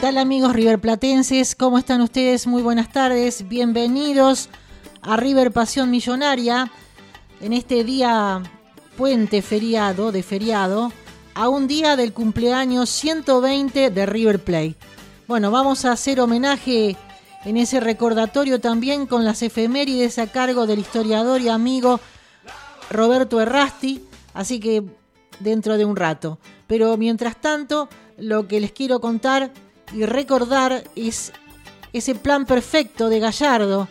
tal amigos riverplatenses? ¿Cómo están ustedes? Muy buenas tardes. Bienvenidos a River Pasión Millonaria en este día puente feriado de feriado a un día del cumpleaños 120 de River Plate. Bueno, vamos a hacer homenaje en ese recordatorio también con las efemérides a cargo del historiador y amigo Roberto Errasti, así que dentro de un rato. Pero mientras tanto, lo que les quiero contar y recordar es ese plan perfecto de Gallardo,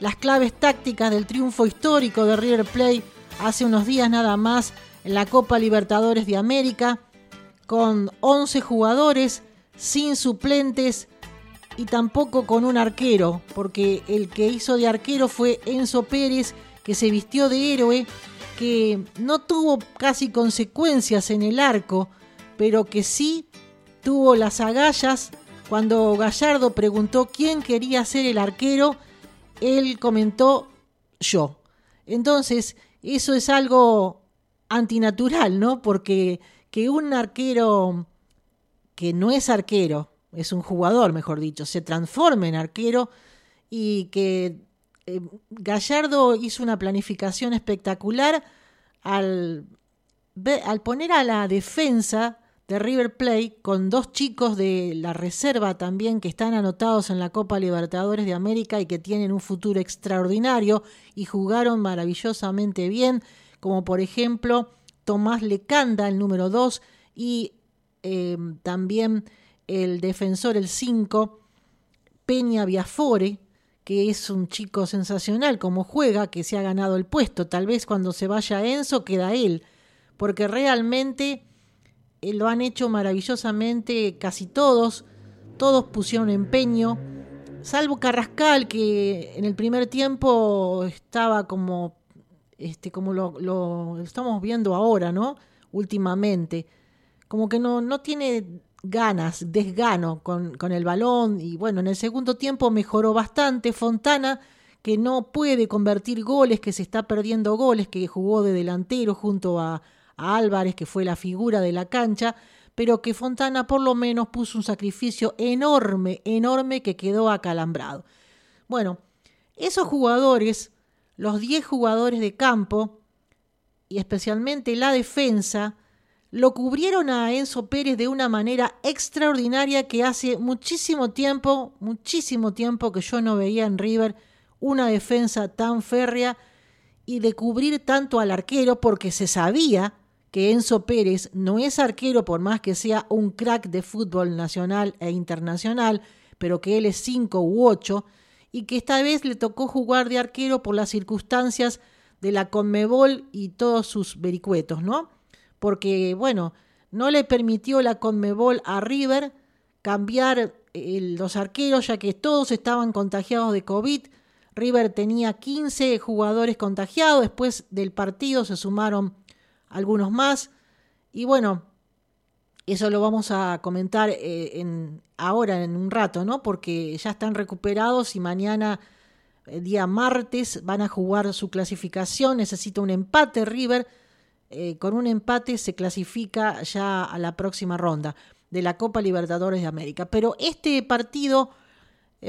las claves tácticas del triunfo histórico de River Plate hace unos días nada más en la Copa Libertadores de América, con 11 jugadores, sin suplentes y tampoco con un arquero, porque el que hizo de arquero fue Enzo Pérez, que se vistió de héroe, que no tuvo casi consecuencias en el arco, pero que sí tuvo las agallas cuando Gallardo preguntó quién quería ser el arquero, él comentó yo. Entonces, eso es algo antinatural, ¿no? Porque que un arquero que no es arquero, es un jugador, mejor dicho, se transforme en arquero y que eh, Gallardo hizo una planificación espectacular al, al poner a la defensa de River Plate con dos chicos de la reserva también que están anotados en la Copa Libertadores de América y que tienen un futuro extraordinario y jugaron maravillosamente bien, como por ejemplo Tomás Lecanda, el número 2, y em, también el defensor, el 5, Peña Biafore, que es un chico sensacional como juega, que se ha ganado el puesto. Tal vez cuando se vaya Enzo queda él, porque realmente lo han hecho maravillosamente casi todos, todos pusieron empeño, salvo Carrascal que en el primer tiempo estaba como, este, como lo, estamos viendo ahora, ¿no? Últimamente, como que no, no tiene ganas, desgano con, con el balón. Y bueno, en el segundo tiempo mejoró bastante Fontana que no puede convertir goles, que se está perdiendo goles, que jugó de delantero junto a, Álvarez, que fue la figura de la cancha, pero que Fontana por lo menos puso un sacrificio enorme, enorme que quedó acalambrado. Bueno, esos jugadores, los 10 jugadores de campo, y especialmente la defensa, lo cubrieron a Enzo Pérez de una manera extraordinaria que hace muchísimo tiempo, muchísimo tiempo que yo no veía en River una defensa tan férrea y de cubrir tanto al arquero porque se sabía que Enzo Pérez no es arquero por más que sea un crack de fútbol nacional e internacional, pero que él es 5 u 8 y que esta vez le tocó jugar de arquero por las circunstancias de la Conmebol y todos sus vericuetos, ¿no? Porque, bueno, no le permitió la Conmebol a River cambiar los arqueros ya que todos estaban contagiados de COVID. River tenía 15 jugadores contagiados, después del partido se sumaron algunos más. Y bueno, eso lo vamos a comentar eh, en, ahora en un rato, ¿no? Porque ya están recuperados y mañana, eh, día martes, van a jugar su clasificación. Necesita un empate River. Eh, con un empate se clasifica ya a la próxima ronda de la Copa Libertadores de América. Pero este partido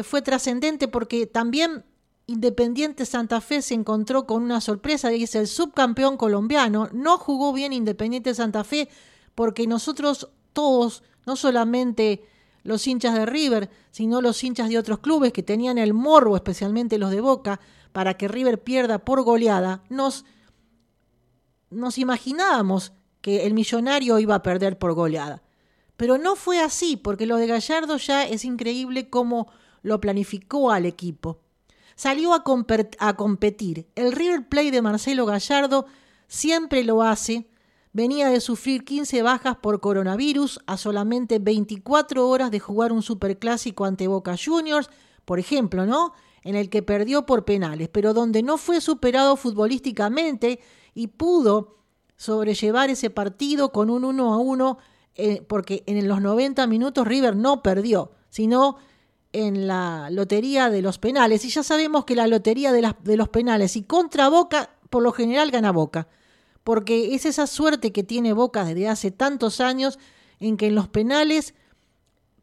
fue trascendente porque también Independiente Santa Fe se encontró con una sorpresa, dice el subcampeón colombiano, no jugó bien Independiente Santa Fe porque nosotros todos, no solamente los hinchas de River, sino los hinchas de otros clubes que tenían el morbo, especialmente los de Boca, para que River pierda por goleada, nos, nos imaginábamos que el millonario iba a perder por goleada. Pero no fue así, porque lo de Gallardo ya es increíble cómo lo planificó al equipo salió a, competir. El River Plate de Marcelo Gallardo siempre lo hace. Venía de sufrir 15 bajas por coronavirus a solamente 24 horas de jugar un superclásico ante Boca Juniors, por ejemplo, ¿no? En el que perdió por penales, pero donde no fue superado futbolísticamente y pudo sobrellevar ese partido con un 1 a 1, eh, porque en los 90 minutos River no perdió, sino en la lotería de los penales. Y ya sabemos que la lotería de, de, los penales y contra Boca, por lo general gana Boca. Porque es esa suerte que tiene Boca desde hace tantos años en que en los penales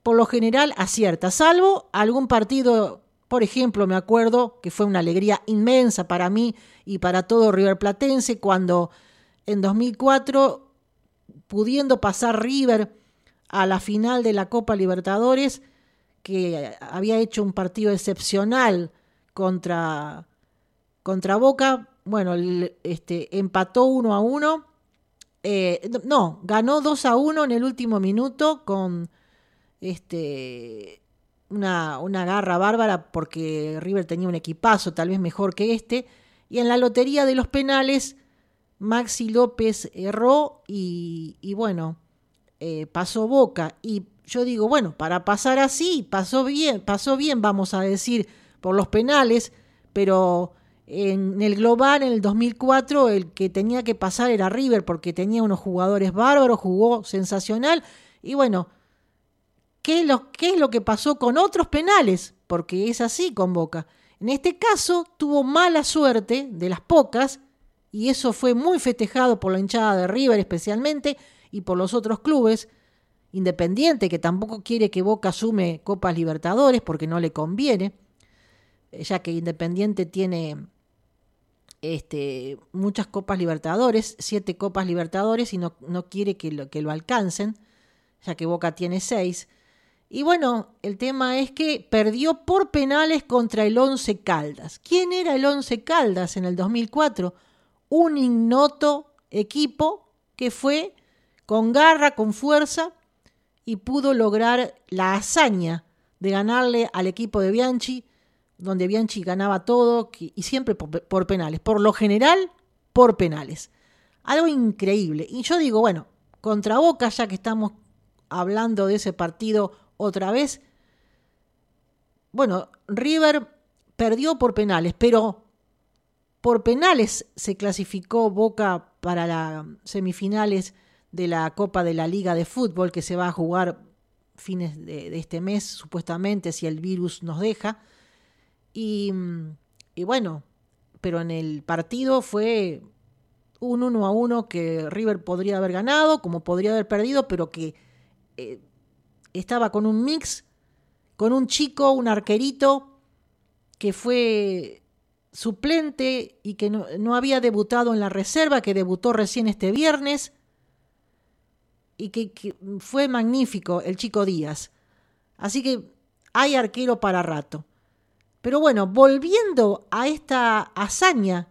por lo general acierta, salvo algún partido, por ejemplo, me acuerdo que fue una alegría inmensa para mí y para todo River Platense cuando en 2004, pudiendo pasar River a la final de la Copa Libertadores, que había hecho un partido excepcional contra, contra Boca, bueno, este, empató uno a uno. Eh, no, ganó 2 a 1 en el último minuto con este, una, una garra bárbara porque River tenía un equipazo tal vez mejor que este. Y en la lotería de los penales, Maxi López erró y, bueno, eh, pasó Boca. Y yo digo, bueno, para pasar así, pasó bien, pasó bien, vamos a decir, por los penales, pero en el global, en el 2004, el que tenía que pasar era River porque tenía unos jugadores bárbaros, jugó sensacional. Y bueno, ¿qué es lo, qué es lo que pasó con otros penales? Porque es así con Boca. En este caso tuvo mala suerte, de las pocas, y eso fue muy festejado por la hinchada de River especialmente y por los otros clubes, Independiente, que tampoco quiere que Boca asume Copas Libertadores porque no le conviene, eh, ya que Independiente tiene este, muchas Copas Libertadores, siete Copas Libertadores, y no, no quiere que lo, que lo alcancen, ya que Boca tiene seis. Y bueno, el tema es que perdió por penales contra el Once Caldas. ¿Quién era el Once Caldas en el 2004? Un ignoto equipo que fue con garra, con fuerza, y pudo lograr la hazaña de ganarle al equipo de Bianchi, donde Bianchi ganaba todo y siempre por, penales. Por lo general, por penales. Algo increíble. Y yo digo, bueno, contra Boca, ya que estamos hablando de ese partido otra vez, bueno, River perdió por penales, pero por penales se clasificó Boca para las semifinales de la Copa de la Liga de Fútbol que se va a jugar fines de, este mes, supuestamente, si el virus nos deja. Y, bueno, pero en el partido fue un 1 a 1 que River podría haber ganado, como podría haber perdido, pero que eh, estaba con un mix, con un chico, un arquerito, que fue suplente y que no, no había debutado en la reserva, que debutó recién este viernes y que, fue magnífico el chico Díaz. Así que hay arquero para rato. Pero bueno, volviendo a esta hazaña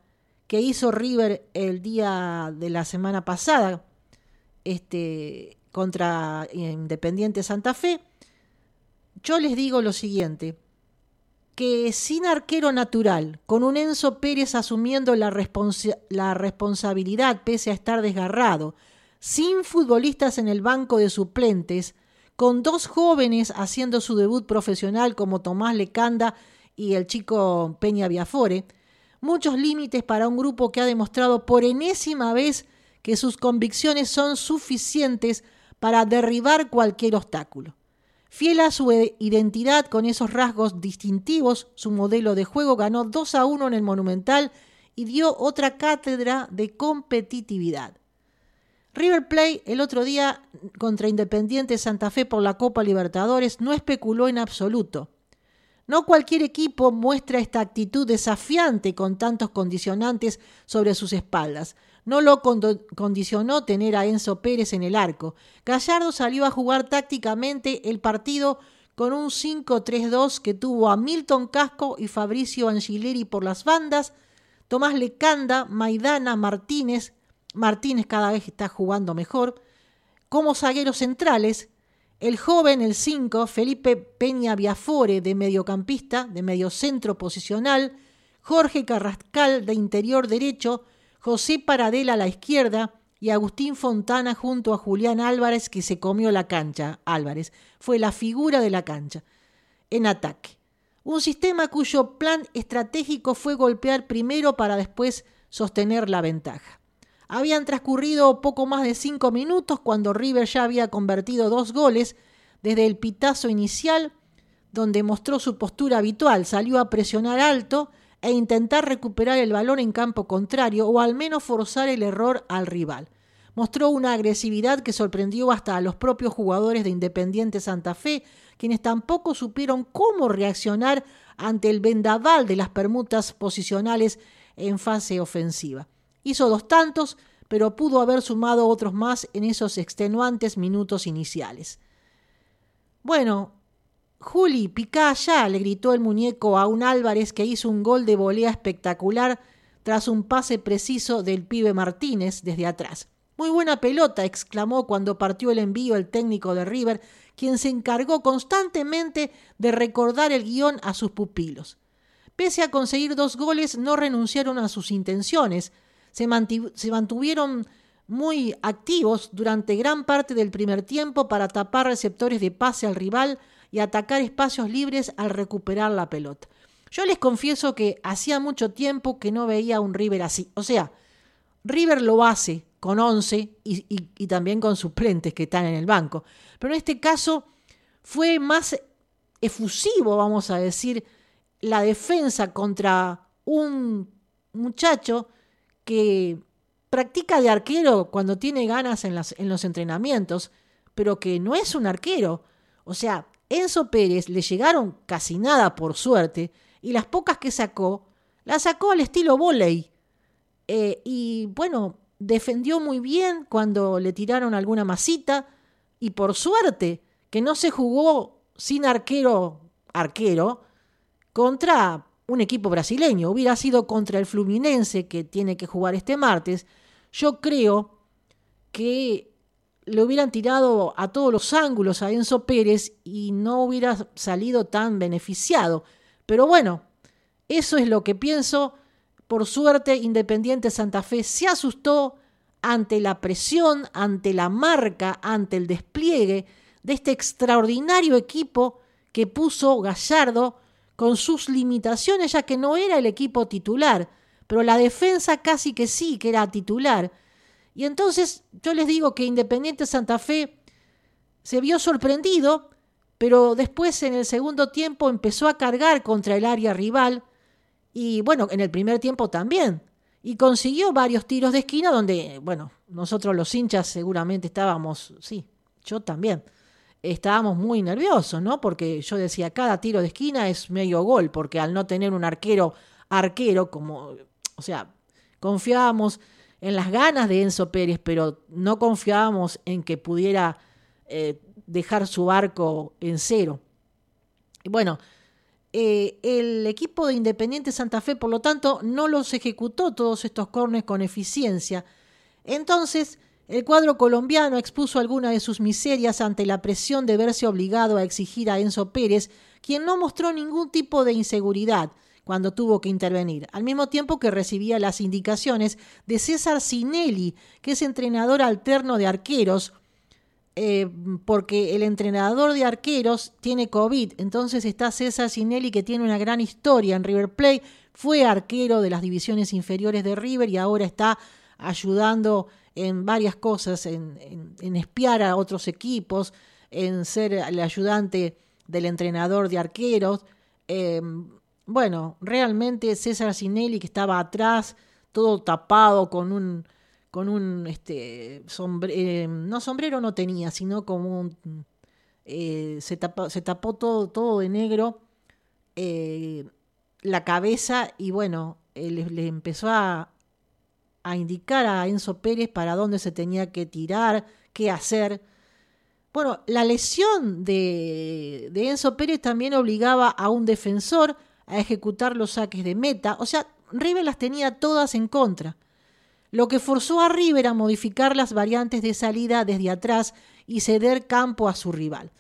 que hizo River el día de la semana pasada este, contra Independiente Santa Fe, yo les digo lo siguiente, que sin arquero natural, con un Enzo Pérez asumiendo la, la responsabilidad pese a estar desgarrado, sin futbolistas en el banco de suplentes, con dos jóvenes haciendo su debut profesional como Tomás Lecanda y el chico Peña Viafore, muchos límites para un grupo que ha demostrado por enésima vez que sus convicciones son suficientes para derribar cualquier obstáculo. Fiel a su identidad con esos rasgos distintivos, su modelo de juego ganó 2 a 1 en el Monumental y dio otra cátedra de competitividad. River Plate el otro día contra Independiente Santa Fe por la Copa Libertadores no especuló en absoluto. No cualquier equipo muestra esta actitud desafiante con tantos condicionantes sobre sus espaldas. No lo condicionó tener a Enzo Pérez en el arco. Gallardo salió a jugar tácticamente el partido con un 5-3-2 que tuvo a Milton Casco y Fabricio Angileri por las bandas, Tomás Lecanda, Maidana, Martínez, Martínez cada vez está jugando mejor. Como zagueros centrales, el joven, el 5, Felipe Peña Viafore de mediocampista, de mediocentro posicional, Jorge Carrascal de interior derecho, José Paradela a la izquierda y Agustín Fontana junto a Julián Álvarez que se comió la cancha. Álvarez fue la figura de la cancha en ataque. Un sistema cuyo plan estratégico fue golpear primero para después sostener la ventaja. Habían transcurrido poco más de cinco minutos cuando River ya había convertido dos goles desde el pitazo inicial, donde mostró su postura habitual, salió a presionar alto e intentar recuperar el balón en campo contrario o al menos forzar el error al rival. mostró una agresividad que sorprendió hasta a los propios jugadores de Independiente Santa Fe, quienes tampoco supieron cómo reaccionar ante el vendaval de las permutas posicionales en fase ofensiva. Hizo dos tantos, pero pudo haber sumado otros más en esos extenuantes minutos iniciales. Bueno, Juli, picá ya, le gritó el muñeco a un Álvarez que hizo un gol de volea espectacular tras un pase preciso del pibe Martínez desde atrás. Muy buena pelota, exclamó cuando partió el envío el técnico de River, quien se encargó constantemente de recordar el guion a sus pupilos. Pese a conseguir dos goles, no renunciaron a sus intenciones, se, mantuvieron muy activos durante gran parte del primer tiempo para tapar receptores de pase al rival y atacar espacios libres al recuperar la pelota. Yo les confieso que hacía mucho tiempo que no veía un River así. O sea, River lo hace con 11 y, también con suplentes que están en el banco. Pero en este caso fue más efusivo, vamos a decir, la defensa contra un muchacho que practica de arquero cuando tiene ganas en, los entrenamientos, pero que no es un arquero. O sea, Enzo Pérez le llegaron casi nada por suerte y las pocas que sacó, las sacó al estilo volei. Eh, y bueno, defendió muy bien cuando le tiraron alguna masita y por suerte que no se jugó sin arquero arquero contra un equipo brasileño. Hubiera sido contra el Fluminense que tiene que jugar este martes. Yo creo que le hubieran tirado a todos los ángulos a Enzo Pérez y no hubiera salido tan beneficiado. Pero bueno, eso es lo que pienso. Por suerte, Independiente Santa Fe se asustó ante la presión, ante la marca, ante el despliegue de este extraordinario equipo que puso Gallardo con sus limitaciones, ya que no era el equipo titular, pero la defensa casi que sí, que era titular y entonces yo les digo que Independiente Santa Fe se vio sorprendido, pero después en el segundo tiempo empezó a cargar contra el área rival y bueno, en el primer tiempo también. Y consiguió varios tiros de esquina donde, bueno, nosotros los hinchas seguramente estábamos, sí, yo también, estábamos muy nerviosos, ¿no? Porque yo decía, cada tiro de esquina es medio gol, porque al no tener un arquero, arquero, como, o sea, confiábamos en las ganas de Enzo Pérez, pero no confiábamos en que pudiera eh, dejar su barco en cero. Bueno, eh, el equipo de Independiente Santa Fe, por lo tanto, no los ejecutó todos estos cornes con eficiencia. Entonces, el cuadro colombiano expuso algunas de sus miserias ante la presión de verse obligado a exigir a Enzo Pérez, quien no mostró ningún tipo de inseguridad cuando tuvo que intervenir, al mismo tiempo que recibía las indicaciones de César Sinelli, que es entrenador alterno de arqueros, eh, porque el entrenador de arqueros tiene COVID. Entonces está César Sinelli, que tiene una gran historia en River Plate, fue arquero de las divisiones inferiores de River y ahora está ayudando en varias cosas, en, espiar a otros equipos, en ser el ayudante del entrenador de arqueros. Eh, bueno, realmente César Sinelli que estaba atrás, todo tapado con un con un este eh, no sombrero no tenía, sino como un eh, se, tapó, se tapó todo, todo de negro eh, la cabeza y bueno, le, empezó a, a indicar a Enzo Pérez para dónde se tenía que tirar, qué hacer. Bueno, la lesión de, de Enzo Pérez también obligaba a un defensor a ejecutar los saques de meta. O sea, River las tenía todas en contra. Lo que forzó a River a modificar las variantes de salida desde atrás y ceder campo a su rival.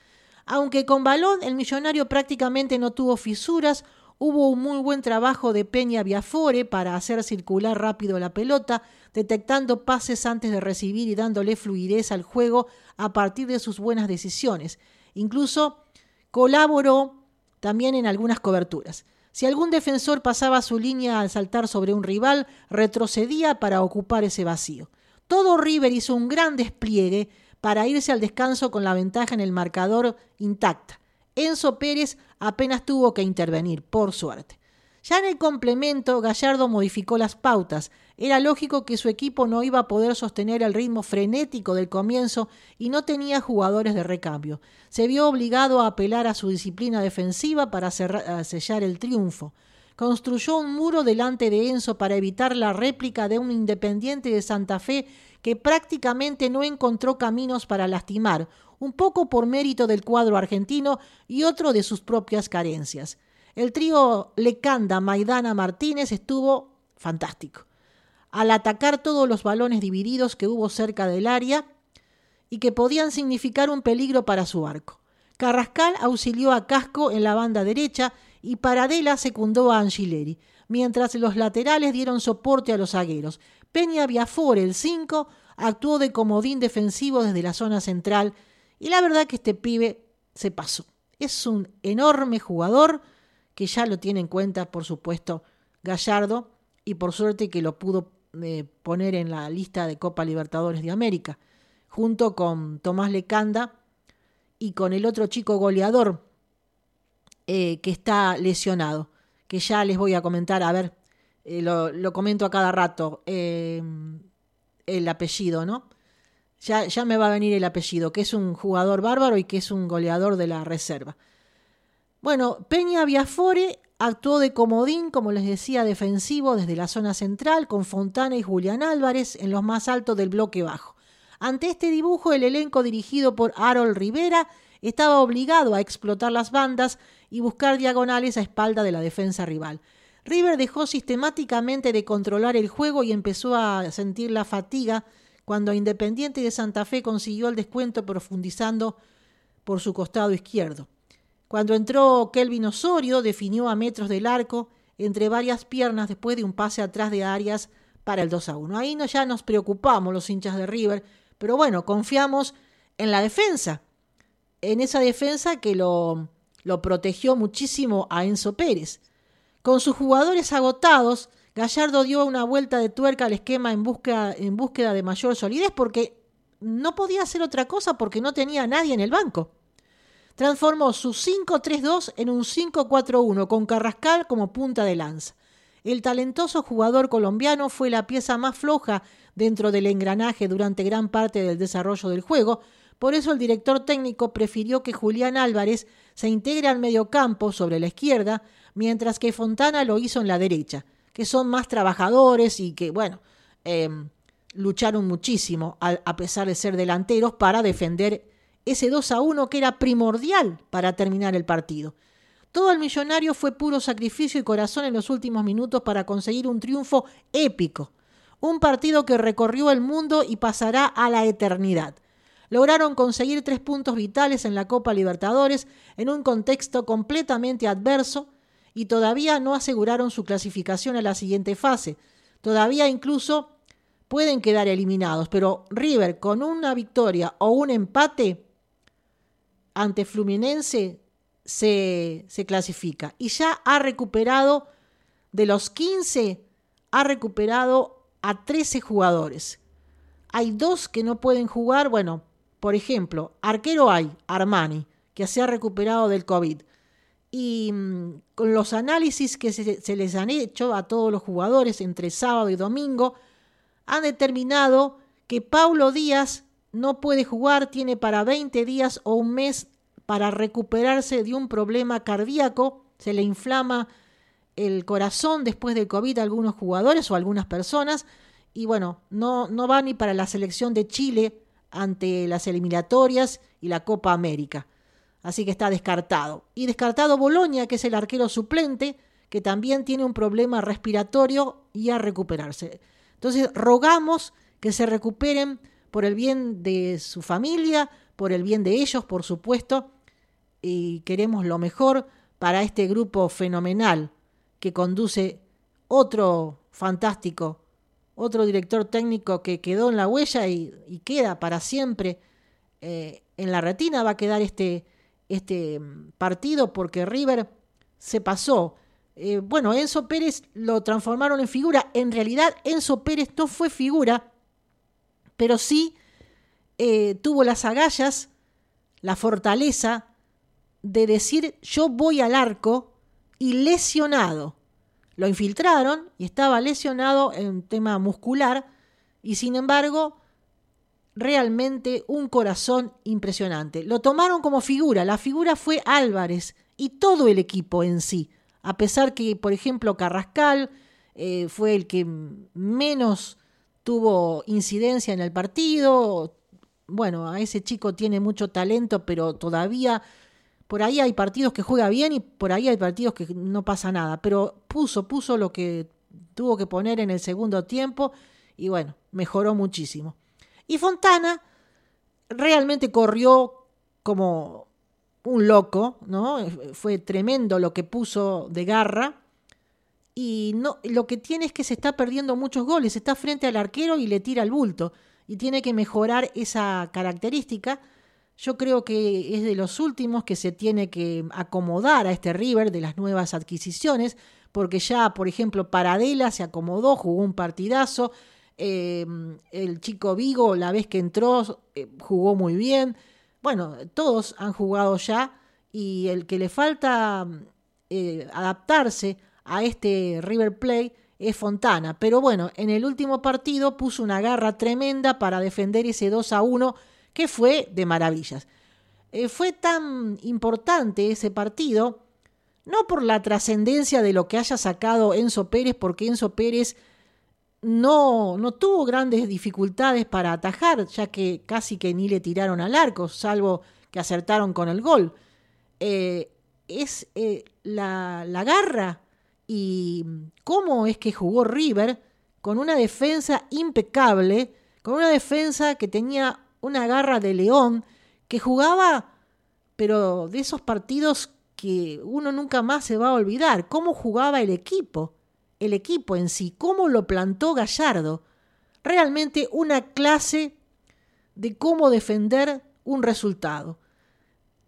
Aunque con balón el millonario prácticamente no tuvo fisuras, hubo un muy buen trabajo de Peña Biafore para hacer circular rápido la pelota, detectando pases antes de recibir y dándole fluidez al juego a partir de sus buenas decisiones. Incluso colaboró también en algunas coberturas. Si algún defensor pasaba su línea al saltar sobre un rival, retrocedía para ocupar ese vacío. Todo River hizo un gran despliegue para irse al descanso con la ventaja en el marcador intacta. Enzo Pérez apenas tuvo que intervenir, por suerte. Ya en el complemento, Gallardo modificó las pautas. Era lógico que su equipo no iba a poder sostener el ritmo frenético del comienzo y no tenía jugadores de recambio. Se vio obligado a apelar a su disciplina defensiva para sellar el triunfo. Construyó un muro delante de Enzo para evitar la réplica de un Independiente de Santa Fe que prácticamente no encontró caminos para lastimar, un poco por mérito del cuadro argentino y otro de sus propias carencias. El trío Lecanda, Maidana, Martínez estuvo fantástico al atacar todos los balones divididos que hubo cerca del área y que podían significar un peligro para su arco. Carrascal auxilió a Casco en la banda derecha y Paradela secundó a Angileri, mientras los laterales dieron soporte a los zagueros. Peña Viafore, el 5, actuó de comodín defensivo desde la zona central y la verdad que este pibe se pasó. Es un enorme jugador que ya lo tiene en cuenta, por supuesto, Gallardo y por suerte que lo pudo poner en la lista de Copa Libertadores de América, junto con Tomás Lecanda y con el otro chico goleador eh, que está lesionado, que ya les voy a comentar, a ver, eh, lo, comento a cada rato, eh, el apellido, ¿no? Ya, ya me va a venir el apellido, que es un jugador bárbaro y que es un goleador de la reserva. Bueno, Peña Viafore Actuó de comodín, como les decía, defensivo desde la zona central, con Fontana y Julián Álvarez en los más altos del bloque bajo. Ante este dibujo, el elenco dirigido por Harold Rivera estaba obligado a explotar las bandas y buscar diagonales a espalda de la defensa rival. River dejó sistemáticamente de controlar el juego y empezó a sentir la fatiga cuando Independiente de Santa Fe consiguió el descuento profundizando por su costado izquierdo. Cuando entró Kelvin Osorio, definió a metros del arco entre varias piernas después de un pase atrás de Arias para el 2 a 1. Ahí no, ya nos preocupamos los hinchas de River, pero bueno, confiamos en la defensa, en esa defensa que lo, lo protegió muchísimo a Enzo Pérez. Con sus jugadores agotados, Gallardo dio una vuelta de tuerca al esquema en búsqueda, en búsqueda de mayor solidez porque no podía hacer otra cosa porque no tenía nadie en el banco. Transformó su 5-3-2 en un 5-4-1 con Carrascal como punta de lanza. El talentoso jugador colombiano fue la pieza más floja dentro del engranaje durante gran parte del desarrollo del juego, por eso el director técnico prefirió que Julián Álvarez se integre al mediocampo sobre la izquierda, mientras que Fontana lo hizo en la derecha, que son más trabajadores y que, bueno, em, lucharon muchísimo, a pesar de ser delanteros, para defender ese 2 a 1 que era primordial para terminar el partido. Todo el millonario fue puro sacrificio y corazón en los últimos minutos para conseguir un triunfo épico. Un partido que recorrió el mundo y pasará a la eternidad. Lograron conseguir tres puntos vitales en la Copa Libertadores en un contexto completamente adverso y todavía no aseguraron su clasificación a la siguiente fase. Todavía incluso pueden quedar eliminados, pero River con una victoria o un empate ante Fluminense se, se clasifica y ya ha recuperado, de los 15, ha recuperado a 13 jugadores. Hay dos que no pueden jugar, bueno, por ejemplo, arquero hay, Armani, que se ha recuperado del COVID. Y mm, con los análisis que se, les han hecho a todos los jugadores entre sábado y domingo, han determinado que Paulo Díaz no puede jugar, tiene para 20 días o un mes para recuperarse de un problema cardíaco, se le inflama el corazón después del COVID a algunos jugadores o algunas personas, y bueno, no, no va ni para la selección de Chile ante las eliminatorias y la Copa América. Así que está descartado. Y descartado Boloña, que es el arquero suplente, que también tiene un problema respiratorio y a recuperarse. Entonces, rogamos que se recuperen por el bien de su familia, por el bien de ellos, por supuesto, y queremos lo mejor para este grupo fenomenal que conduce otro fantástico, otro director técnico que quedó en la huella y, queda para siempre eh, en la retina, va a quedar este, este partido porque River se pasó. Eh, bueno, Enzo Pérez lo transformaron en figura. En realidad, Enzo Pérez no fue figura, pero sí eh, tuvo las agallas, la fortaleza de decir yo voy al arco y lesionado, Lo infiltraron y estaba lesionado en tema muscular y sin embargo realmente un corazón impresionante. Lo tomaron como figura, la figura fue Álvarez y todo el equipo en sí, a pesar que, por ejemplo, Carrascal eh, fue el que menos tuvo incidencia en el partido. Bueno, a ese chico tiene mucho talento, pero todavía por ahí hay partidos que juega bien y por ahí hay partidos que no pasa nada. Pero puso, puso lo que tuvo que poner en el segundo tiempo y bueno, mejoró muchísimo. Y Fontana realmente corrió como un loco, ¿no? Fue tremendo lo que puso de garra. Y no, lo que tiene es que se está perdiendo muchos goles, está frente al arquero y le tira el bulto. Y tiene que mejorar esa característica. Yo creo que es de los últimos que se tiene que acomodar a este River de las nuevas adquisiciones, porque ya, por ejemplo, Paradela se acomodó, jugó un partidazo, Em, el chico Vigo, la vez que entró, eh, jugó muy bien. Bueno, todos han jugado ya y el que le falta eh, adaptarse a este River Play es Fontana. Pero bueno, en el último partido puso una garra tremenda para defender ese 2 a 1 que fue de maravillas. Eh, fue tan importante ese partido, no por la trascendencia de lo que haya sacado Enzo Pérez, porque Enzo Pérez no, no tuvo grandes dificultades para atajar, ya que casi que ni le tiraron al arco, salvo que acertaron con el gol. Eh, es eh, la, la garra y cómo es que jugó River con una defensa impecable, con una defensa que tenía una garra de león, que jugaba, pero de esos partidos que uno nunca más se va a olvidar, cómo jugaba el equipo el equipo en sí, cómo lo plantó Gallardo. Realmente una clase de cómo defender un resultado.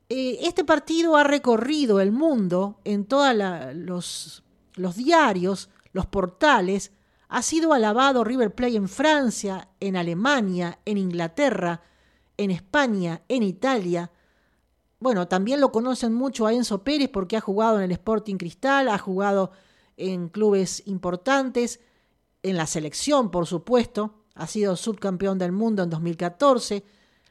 Eh, este partido ha recorrido el mundo en todos los, los diarios, los portales, ha sido alabado River Plate en Francia, en Alemania, en Inglaterra, en España, en Italia. Bueno, también lo conocen mucho a Enzo Pérez porque ha jugado en el Sporting Cristal, ha jugado en clubes importantes, en la selección, por supuesto, ha sido subcampeón del mundo en 2014,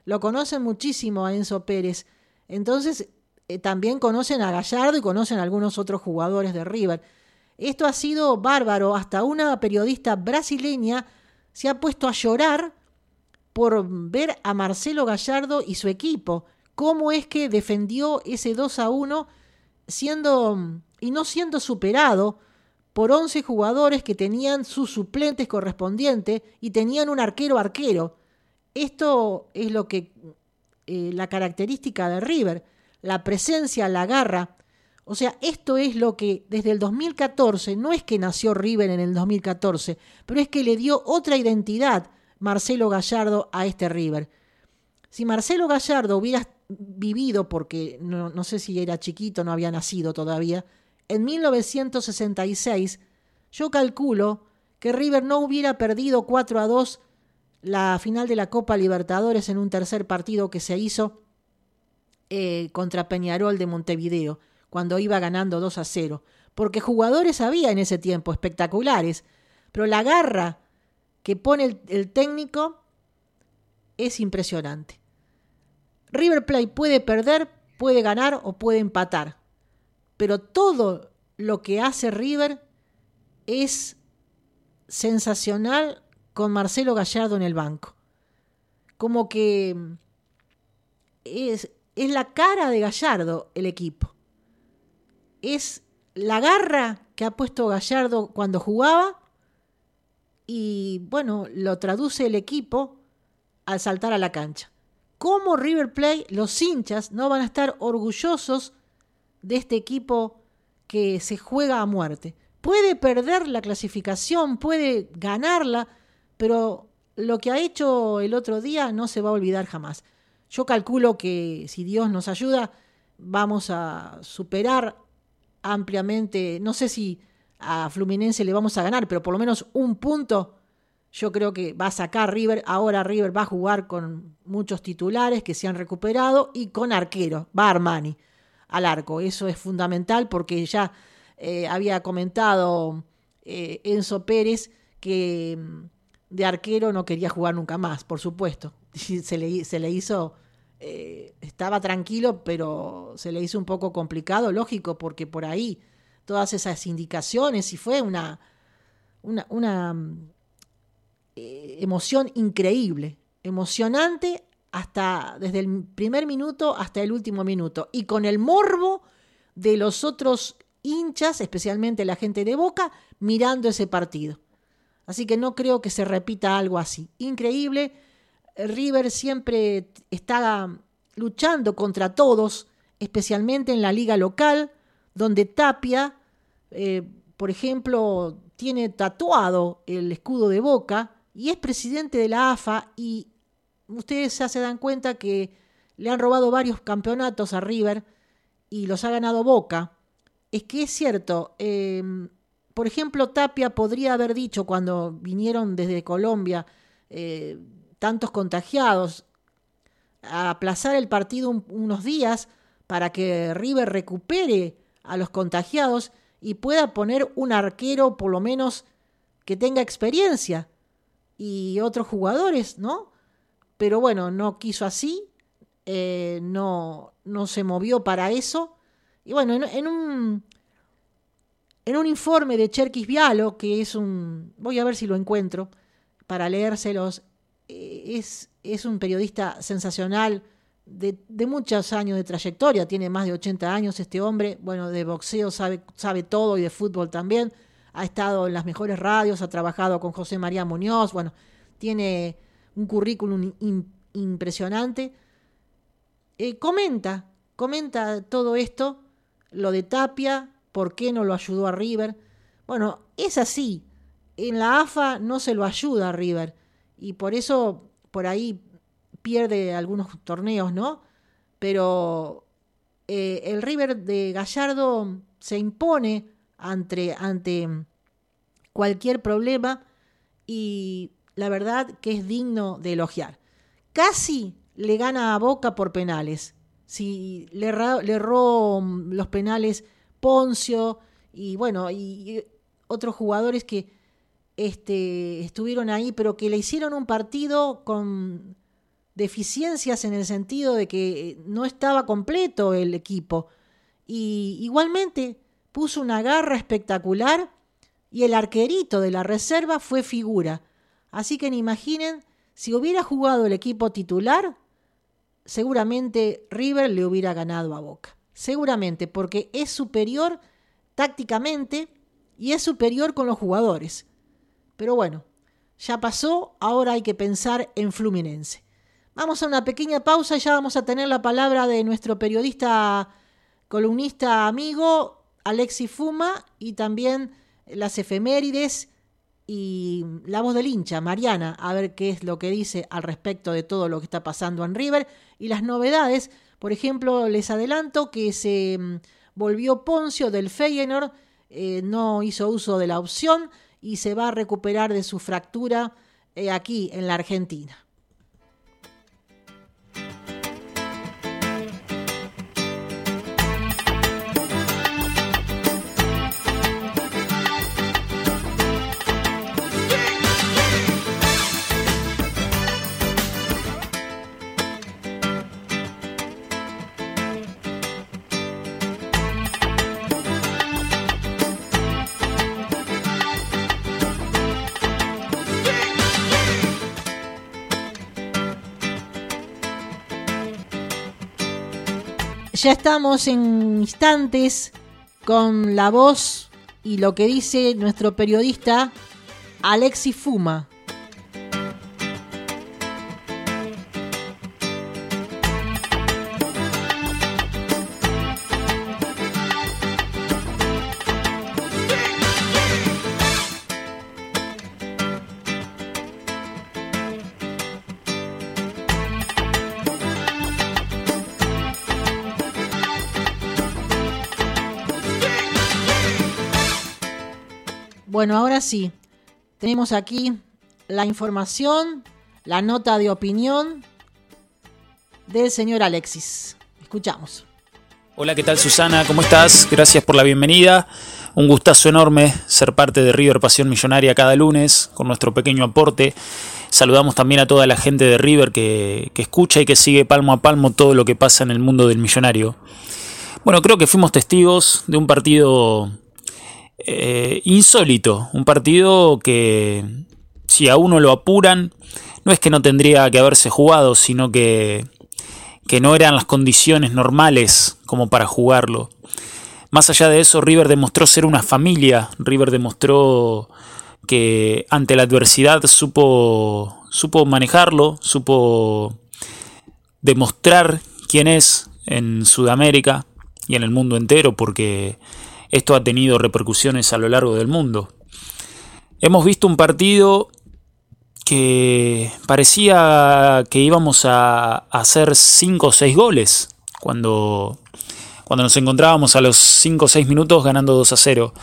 lo conocen muchísimo a Enzo Pérez, entonces eh, también conocen a Gallardo y conocen a algunos otros jugadores de River. Esto ha sido bárbaro, hasta una periodista brasileña se ha puesto a llorar por ver a Marcelo Gallardo y su equipo, cómo es que defendió ese 2 a 1 siendo y no siendo superado por 11 jugadores que tenían sus suplentes correspondientes y tenían un arquero arquero. Esto es lo que eh, la característica de River, la presencia, la garra. O sea, esto es lo que desde el 2014, no es que nació River en el 2014, pero es que le dio otra identidad Marcelo Gallardo a este River. Si Marcelo Gallardo hubiera vivido, porque no, no sé si era chiquito, no había nacido todavía, en 1966, yo calculo que River no hubiera perdido 4 a 2 la final de la Copa Libertadores en un tercer partido que se hizo eh, contra Peñarol de Montevideo, cuando iba ganando 2 a 0. Porque jugadores había en ese tiempo, espectaculares, pero la garra que pone el, el técnico es impresionante. River Plate puede perder, puede ganar o puede empatar pero todo lo que hace River es sensacional con Marcelo Gallardo en el banco. Como que es, es la cara de Gallardo el equipo. Es la garra que ha puesto Gallardo cuando jugaba y bueno, lo traduce el equipo al saltar a la cancha. ¿Cómo River Play, los hinchas, no van a estar orgullosos de este equipo que se juega a muerte. Puede perder la clasificación, puede ganarla, pero lo que ha hecho el otro día no se va a olvidar jamás. Yo calculo que si Dios nos ayuda, vamos a superar ampliamente, no sé si a Fluminense le vamos a ganar, pero por lo menos un punto yo creo que va a sacar River. Ahora River va a jugar con muchos titulares que se han recuperado y con arquero, va Armani al arco. Eso es fundamental porque ya eh, había comentado eh, Enzo Pérez que mm, de arquero no quería jugar nunca más, por supuesto. Se le, se le hizo, eh, estaba tranquilo, pero se le hizo un poco complicado, lógico, porque por ahí todas esas indicaciones y fue una, una, mm, emoción increíble, emocionante hasta desde el primer minuto hasta el último minuto y con el morbo de los otros hinchas, especialmente la gente de Boca, mirando ese partido. Así que no creo que se repita algo así. Increíble. River siempre está luchando contra todos, especialmente en la liga local, donde Tapia, eh, por ejemplo, tiene tatuado el escudo de Boca y es presidente de la AFA y ustedes ya se dan cuenta que le han robado varios campeonatos a River y los ha ganado Boca. Es que es cierto, em, por ejemplo, Tapia podría haber dicho cuando vinieron desde Colombia eh, tantos contagiados, a aplazar el partido unos días para que River recupere a los contagiados y pueda poner un arquero por lo menos que tenga experiencia y otros jugadores, ¿no? Pero bueno, no quiso así, eh, no, no se movió para eso. Y bueno, en, un, en un informe de Cherkis Vialo, que es un, voy a ver si lo encuentro para leérselos, eh, es, es un periodista sensacional de, de, muchos años de trayectoria, tiene más de 80 años este hombre, bueno, de boxeo sabe, sabe todo y de fútbol también, ha estado en las mejores radios, ha trabajado con José María Muñoz, bueno, tiene un currículum impresionante. Eh, comenta, comenta todo esto, lo de Tapia, por qué no lo ayudó a River. Bueno, es así. En la AFA no se lo ayuda a River y por eso por ahí pierde algunos torneos, ¿no? Pero eh, el River de Gallardo se impone ante, ante cualquier problema y la verdad que es digno de elogiar. Casi le gana a Boca por penales. Si le, erró mm, los penales Poncio y bueno, y, otros jugadores que este, estuvieron ahí, pero que le hicieron un partido con deficiencias en el sentido de que no estaba completo el equipo. Y igualmente puso una garra espectacular y el arquerito de la reserva fue figura. Así que imaginen, si hubiera jugado el equipo titular, seguramente River le hubiera ganado a Boca. Seguramente, porque es superior tácticamente y es superior con los jugadores. Pero bueno, ya pasó, ahora hay que pensar en Fluminense. Vamos a una pequeña pausa y ya vamos a tener la palabra de nuestro periodista, columnista amigo, Alexi Fuma, y también las efemérides y la voz del hincha, Mariana, a ver qué es lo que dice al respecto de todo lo que está pasando en River y las novedades. Por ejemplo, les adelanto que se mm, volvió Poncio del Feyenoord, eh, no hizo uso de la opción y se va a recuperar de su fractura eh, aquí en la Argentina. Ya estamos en instantes con la voz y lo que dice nuestro periodista Alexi Fuma. Bueno, ahora sí, tenemos aquí la información, la nota de opinión del señor Alexis. Escuchamos. Hola, ¿qué tal Susana? ¿Cómo estás? Gracias por la bienvenida. Un gustazo enorme ser parte de River Pasión Millonaria cada lunes con nuestro pequeño aporte. Saludamos también a toda la gente de River que, escucha y que sigue palmo a palmo todo lo que pasa en el mundo del millonario. Bueno, creo que fuimos testigos de un partido eh, insólito, un partido que si a uno lo apuran, no es que no tendría que haberse jugado, sino que que no eran las condiciones normales como para jugarlo. Más allá de eso, River demostró ser una familia, River demostró que ante la adversidad supo, supo manejarlo, supo demostrar quién es en Sudamérica y en el mundo entero, porque esto ha tenido repercusiones a lo largo del mundo. Hemos visto un partido que parecía que íbamos a, hacer 5 o 6 goles cuando, cuando nos encontrábamos a los 5 o 6 minutos ganando 2 a 0.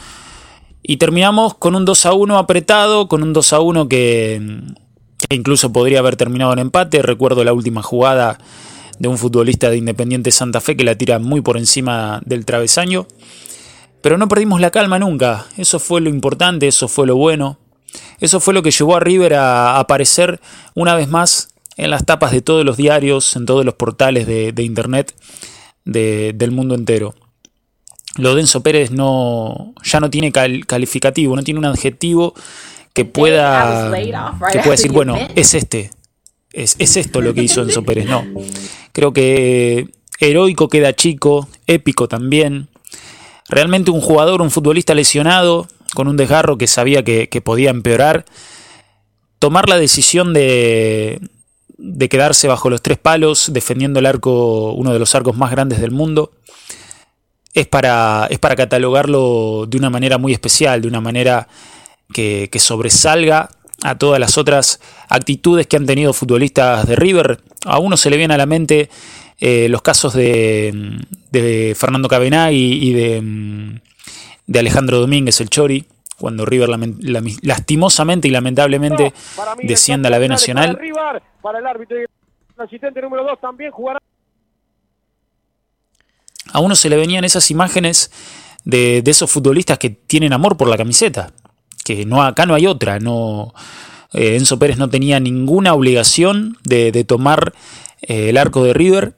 Y terminamos con un 2 a 1 apretado, con un 2 a 1 que, que incluso podría haber terminado en empate. Recuerdo la última jugada de un futbolista de Independiente Santa Fe que la tira muy por encima del travesaño. Pero no perdimos la calma nunca. Eso fue lo importante, eso fue lo bueno. Eso fue lo que llevó a River a aparecer una vez más en las tapas de todos los diarios, en todos los portales de, internet del mundo entero. Lo de Enzo Pérez no, ya no tiene calificativo, no tiene un adjetivo que pueda, que pueda decir, bueno, es este, es, es esto lo que hizo Enzo Pérez. No, creo que heroico queda chico, épico también. Realmente un jugador, un futbolista lesionado, con un desgarro que sabía que, podía empeorar, tomar la decisión de, de quedarse bajo los tres palos, defendiendo el arco, uno de los arcos más grandes del mundo, es para, es para catalogarlo de una manera muy especial, de una manera que, sobresalga a todas las otras actitudes que han tenido futbolistas de River. A uno se le viene a la mente eh, los casos de, de Fernando Cabená y, de, de Alejandro Domínguez, el Chori, cuando River lastimosamente y lamentablemente desciende a la B Nacional. A uno se le venían esas imágenes de, esos futbolistas que tienen amor por la camiseta, que no acá no hay otra, no eh, Enzo Pérez no tenía ninguna obligación de, tomar eh, el arco de River,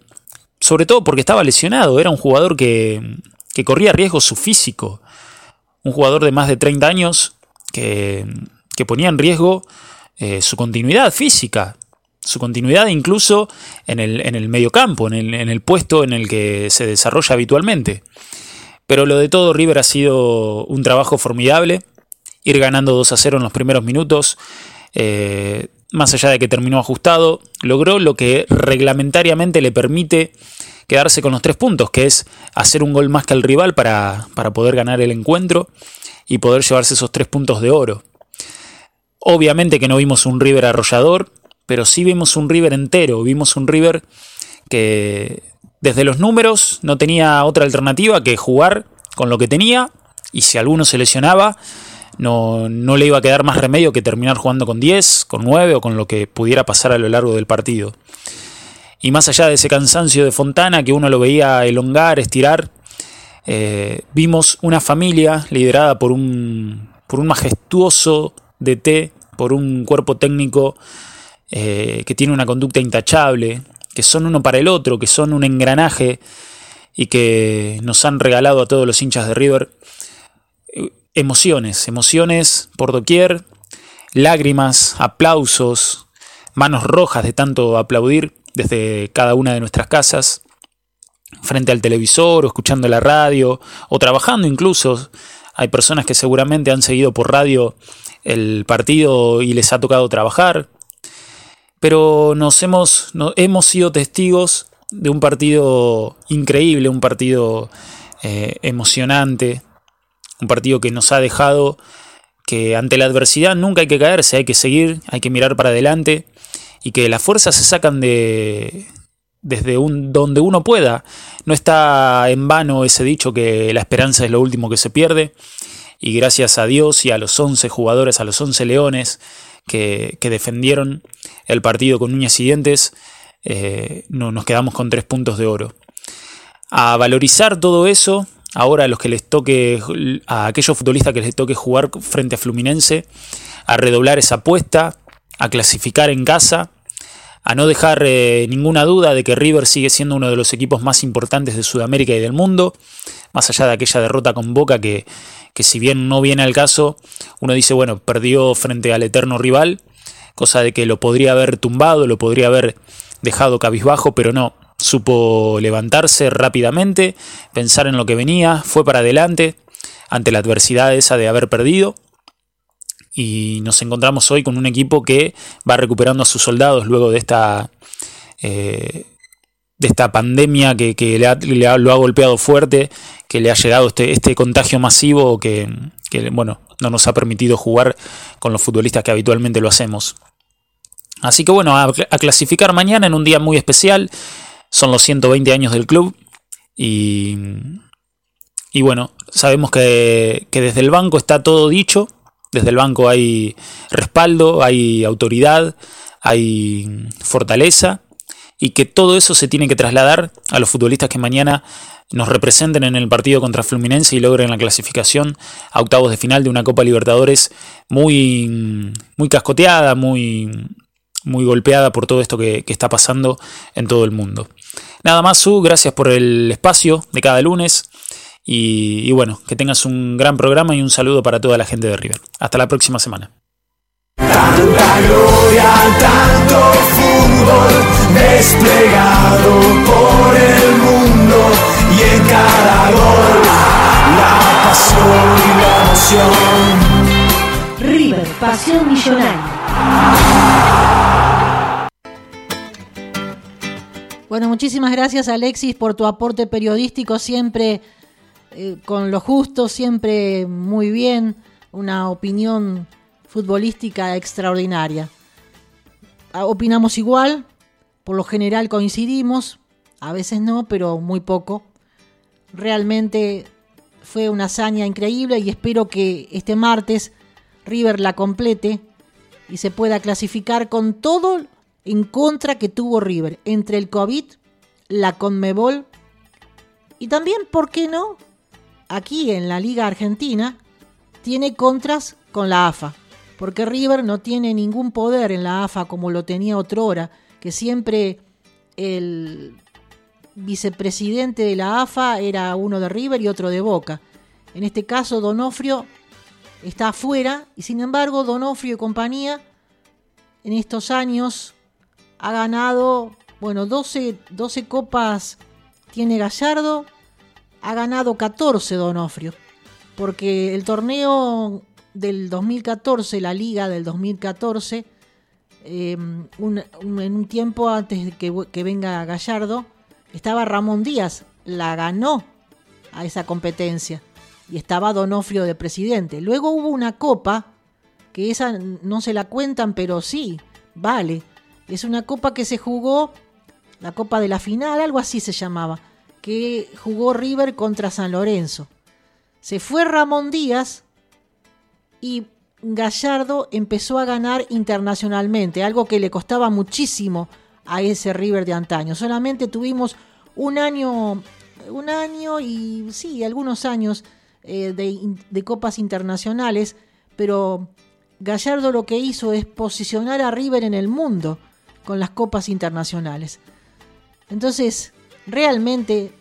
sobre todo porque estaba lesionado, era un jugador que, que corría riesgo su físico un jugador de más de 30 años que, ponía en riesgo eh, su continuidad física, su continuidad incluso en el, en el en el, en el puesto en el que se desarrolla habitualmente. Pero lo de todo, River ha sido un trabajo formidable, ir ganando 2 a 0 en los primeros minutos, eh, más allá de que terminó ajustado, logró lo que reglamentariamente le permite quedarse con los tres puntos, que es hacer un gol más que el rival para, poder ganar el encuentro y poder llevarse esos tres puntos de oro. Obviamente que no vimos un River arrollador, pero sí vimos un River entero, vimos un River que desde los números no tenía otra alternativa que jugar con lo que tenía y si alguno se lesionaba no, no le iba a quedar más remedio que terminar jugando con 10, con 9 o con lo que pudiera pasar a lo largo del partido. Y más allá de ese cansancio de Fontana que uno lo veía elongar, estirar, eh, vimos una familia liderada por un, por un majestuoso DT, por un cuerpo técnico eh, que tiene una conducta intachable, que son uno para el otro, que son un engranaje y que nos han regalado a todos los hinchas de River emociones, emociones por doquier, lágrimas, aplausos, manos rojas de tanto aplaudir desde cada una de nuestras casas, frente al televisor o escuchando la radio o trabajando incluso. Hay personas que seguramente han seguido por radio el partido y les ha tocado trabajar. Pero nos hemos, hemos sido testigos de un partido increíble, un partido eh, emocionante, un partido que nos ha dejado que ante la adversidad nunca hay que caerse, hay que seguir, hay que mirar para adelante y que las fuerzas se sacan de desde un, donde uno pueda. No está en vano ese dicho que la esperanza es lo último que se pierde. Y gracias a Dios y a los 11 jugadores, a los 11 leones que, defendieron el partido con uñas y dientes, eh, no, nos quedamos con tres puntos de oro. a valorizar todo eso. Ahora a los que les toque, a aquellos futbolistas que les toque jugar frente a Fluminense, a redoblar esa apuesta, a clasificar en casa, a no dejar eh, ninguna duda de que River sigue siendo uno de los equipos más importantes de Sudamérica y del mundo, más allá de aquella derrota con Boca que, que si bien no viene al caso, uno dice, bueno, perdió frente al eterno rival, cosa de que lo podría haber tumbado, lo podría haber dejado cabizbajo, pero no, supo levantarse rápidamente, pensar en lo que venía, fue para adelante ante la adversidad esa de haber perdido. Y nos encontramos hoy con un equipo que va recuperando a sus soldados luego de esta, eh, de esta pandemia que, le, lo ha golpeado fuerte, que le ha llegado este, este contagio masivo que, que bueno, no nos ha permitido jugar con los futbolistas que habitualmente lo hacemos. Así que bueno, a, clasificar mañana en un día muy especial. Son los 120 años del club. Y, y bueno, sabemos que, que desde el banco está todo dicho. Desde el banco hay respaldo, hay autoridad, hay fortaleza. Y que todo eso se tiene que trasladar a los futbolistas que mañana nos representen en el partido contra Fluminense y logren la clasificación a octavos de final de una Copa Libertadores muy, muy cascoteada, muy, muy golpeada por todo esto que, está pasando en todo el mundo. Nada más, Su, gracias por el espacio de cada lunes. Y, bueno, que tengas un gran programa y un saludo para toda la gente de River. Hasta la próxima semana. Tanta gloria, tanto fútbol desplegado por el mundo y en cada gol la pasión y la emoción. River, pasión millonaria. Bueno, muchísimas gracias Alexis por tu aporte periodístico, siempre eh, con lo justo, siempre muy bien, una opinión futbolística extraordinaria. Ah, opinamos igual, por lo general coincidimos, a veces no, pero muy poco. Realmente fue una hazaña increíble y espero que este martes River la complete y se pueda clasificar con todo en contra que tuvo River entre el COVID, la Conmebol y también, ¿por qué no? Aquí en la Liga Argentina tiene contras con la AFA, porque River no tiene ningún poder en la AFA como lo tenía otrora, que siempre el vicepresidente de la AFA era uno de River y otro de Boca. En este caso, Donofrio está afuera y sin embargo Donofrio y compañía en estos años ha ganado, bueno, 12, 12 copas tiene Gallardo, ha ganado 14 Donofrio, porque el torneo del 2014, la liga del 2014, em, en un tiempo antes de que, que venga Gallardo, estaba Ramón Díaz, la ganó a esa competencia y estaba Donofrio de presidente. Luego hubo una copa, que esa no se la cuentan, pero sí, vale, es una copa que se jugó, la copa de la final, algo así se llamaba, que jugó River contra San Lorenzo. Se fue Ramón Díaz y Gallardo empezó a ganar internacionalmente, algo que le costaba muchísimo a ese River de antaño. Solamente tuvimos un año, un año y sí, algunos años eh, de, de copas internacionales, pero Gallardo lo que hizo es posicionar a River en el mundo con las copas internacionales. Entonces, realmente,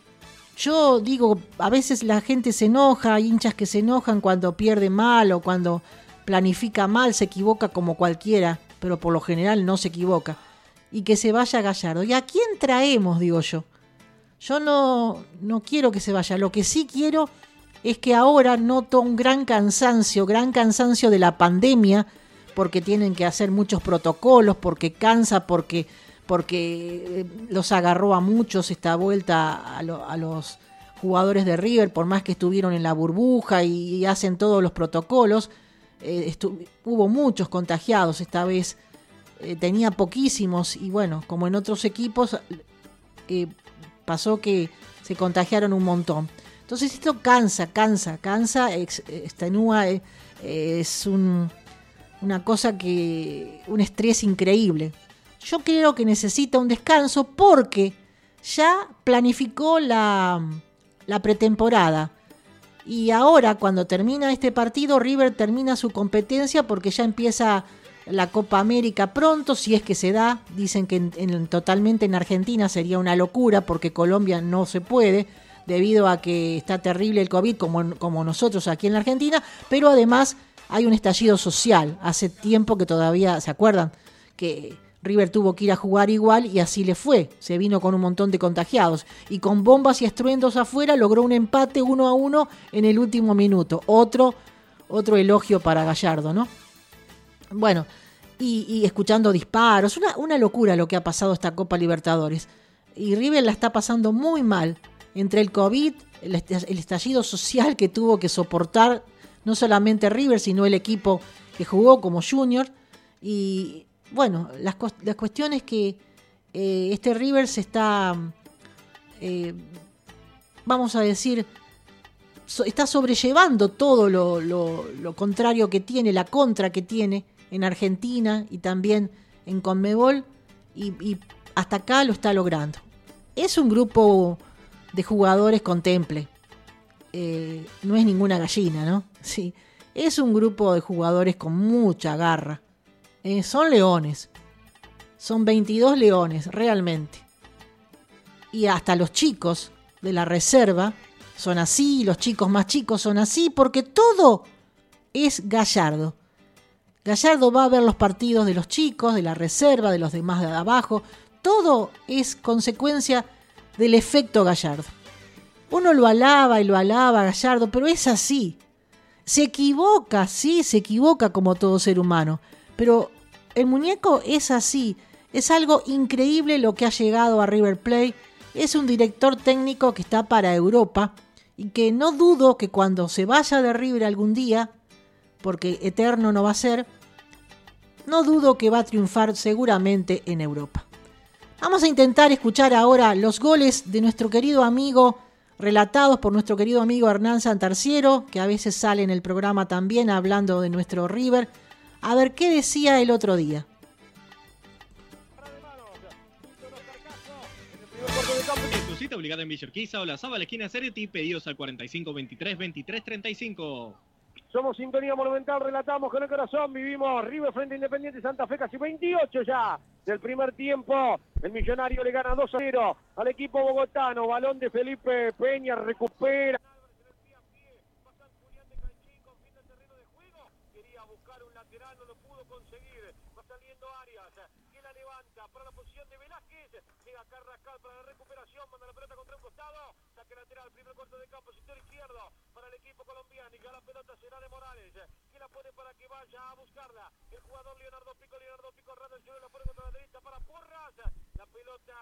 yo digo, a veces la gente se enoja, hay hinchas que se enojan cuando pierde mal o cuando planifica mal, se equivoca como cualquiera, pero por lo general no se equivoca. Y que se vaya Gallardo. ¿Y a quién traemos, digo yo? Yo no, no quiero que se vaya. Lo que sí quiero es que ahora noto un gran cansancio, gran cansancio de la pandemia, porque tienen que hacer muchos protocolos, porque cansa, porque, porque eh, los agarró a muchos esta vuelta a, los jugadores de River, por más que estuvieron en la burbuja y, hacen todos los protocolos. Eh, hubo muchos contagiados esta vez, eh, tenía poquísimos y bueno, como en otros equipos, pasó que se contagiaron un montón. Entonces esto cansa, cansa, cansa, extenúa, es un una cosa que, un estrés increíble. Yo creo que necesita un descanso porque ya planificó la, la pretemporada. Y ahora, cuando termina este partido, River termina su competencia porque ya empieza la Copa América pronto, si es que se da. Dicen que en, totalmente en Argentina sería una locura porque Colombia no se puede debido a que está terrible el COVID como, como nosotros aquí en la Argentina, pero además hay un estallido social. Hace tiempo que todavía, ¿se acuerdan? Que River tuvo que ir a jugar igual y así le fue. Se vino con un montón de contagiados. Y con bombas y estruendos afuera logró un empate uno a uno en el último minuto. Otro, otro elogio para Gallardo, ¿no? Bueno, y, escuchando disparos. Una, una locura lo que ha pasado esta Copa Libertadores. Y River la está pasando muy mal. Entre el COVID, el estallido social que tuvo que soportar no solamente River, sino el equipo que jugó como Junior. Y bueno, las, la cuestión es que eh, este River se está, eh, vamos a decir, está sobrellevando todo lo, contrario que tiene, la contra que tiene en Argentina y también en Conmebol, y, hasta acá lo está logrando. Es un grupo de jugadores contemple, eh, no es ninguna gallina, ¿no? Sí, es un grupo de jugadores con mucha garra eh, son leones. Son 22 leones, realmente. Y hasta los chicos de la reserva son así, los chicos más chicos son así, porque todo es Gallardo. Gallardo va a ver los partidos de los chicos, de la reserva, de los demás de abajo. Todo es consecuencia del efecto Gallardo. Uno lo alaba y lo alaba Gallardo, pero es así. Se equivoca, sí, se equivoca como todo ser humano. Pero el muñeco es así. Es algo increíble lo que ha llegado a River Plate. Es un director técnico que está para Europa y que no dudo que cuando se vaya de River algún día, porque eterno no va a ser, no dudo que va a triunfar seguramente en Europa. Vamos a intentar escuchar ahora los goles de nuestro querido amigo, relatados por nuestro querido amigo Hernán Santarciero, que a veces sale en el programa también hablando de nuestro River a ver qué decía el otro día. Cita obligada en Villorquiza o la Saba, la esquina Sereti, pedidos al 45 23 23 35. Somos Sintonía Monumental, relatamos con el corazón, vivimos River frente Independiente Santa Fe, casi 28 ya del primer tiempo. El Millonario le gana 2 a 0 al equipo bogotano, balón de Felipe Peña, recupera. para la recuperación, manda la pelota contra un costado, lateral, primer cuarto de campo, sector izquierdo para el equipo colombiano y la pelota será de Morales, que la pone para que vaya a buscarla, el jugador Leonardo Pico, Leonardo Pico, Rada el cielo, la pone contra la derecha para Porras, la pelota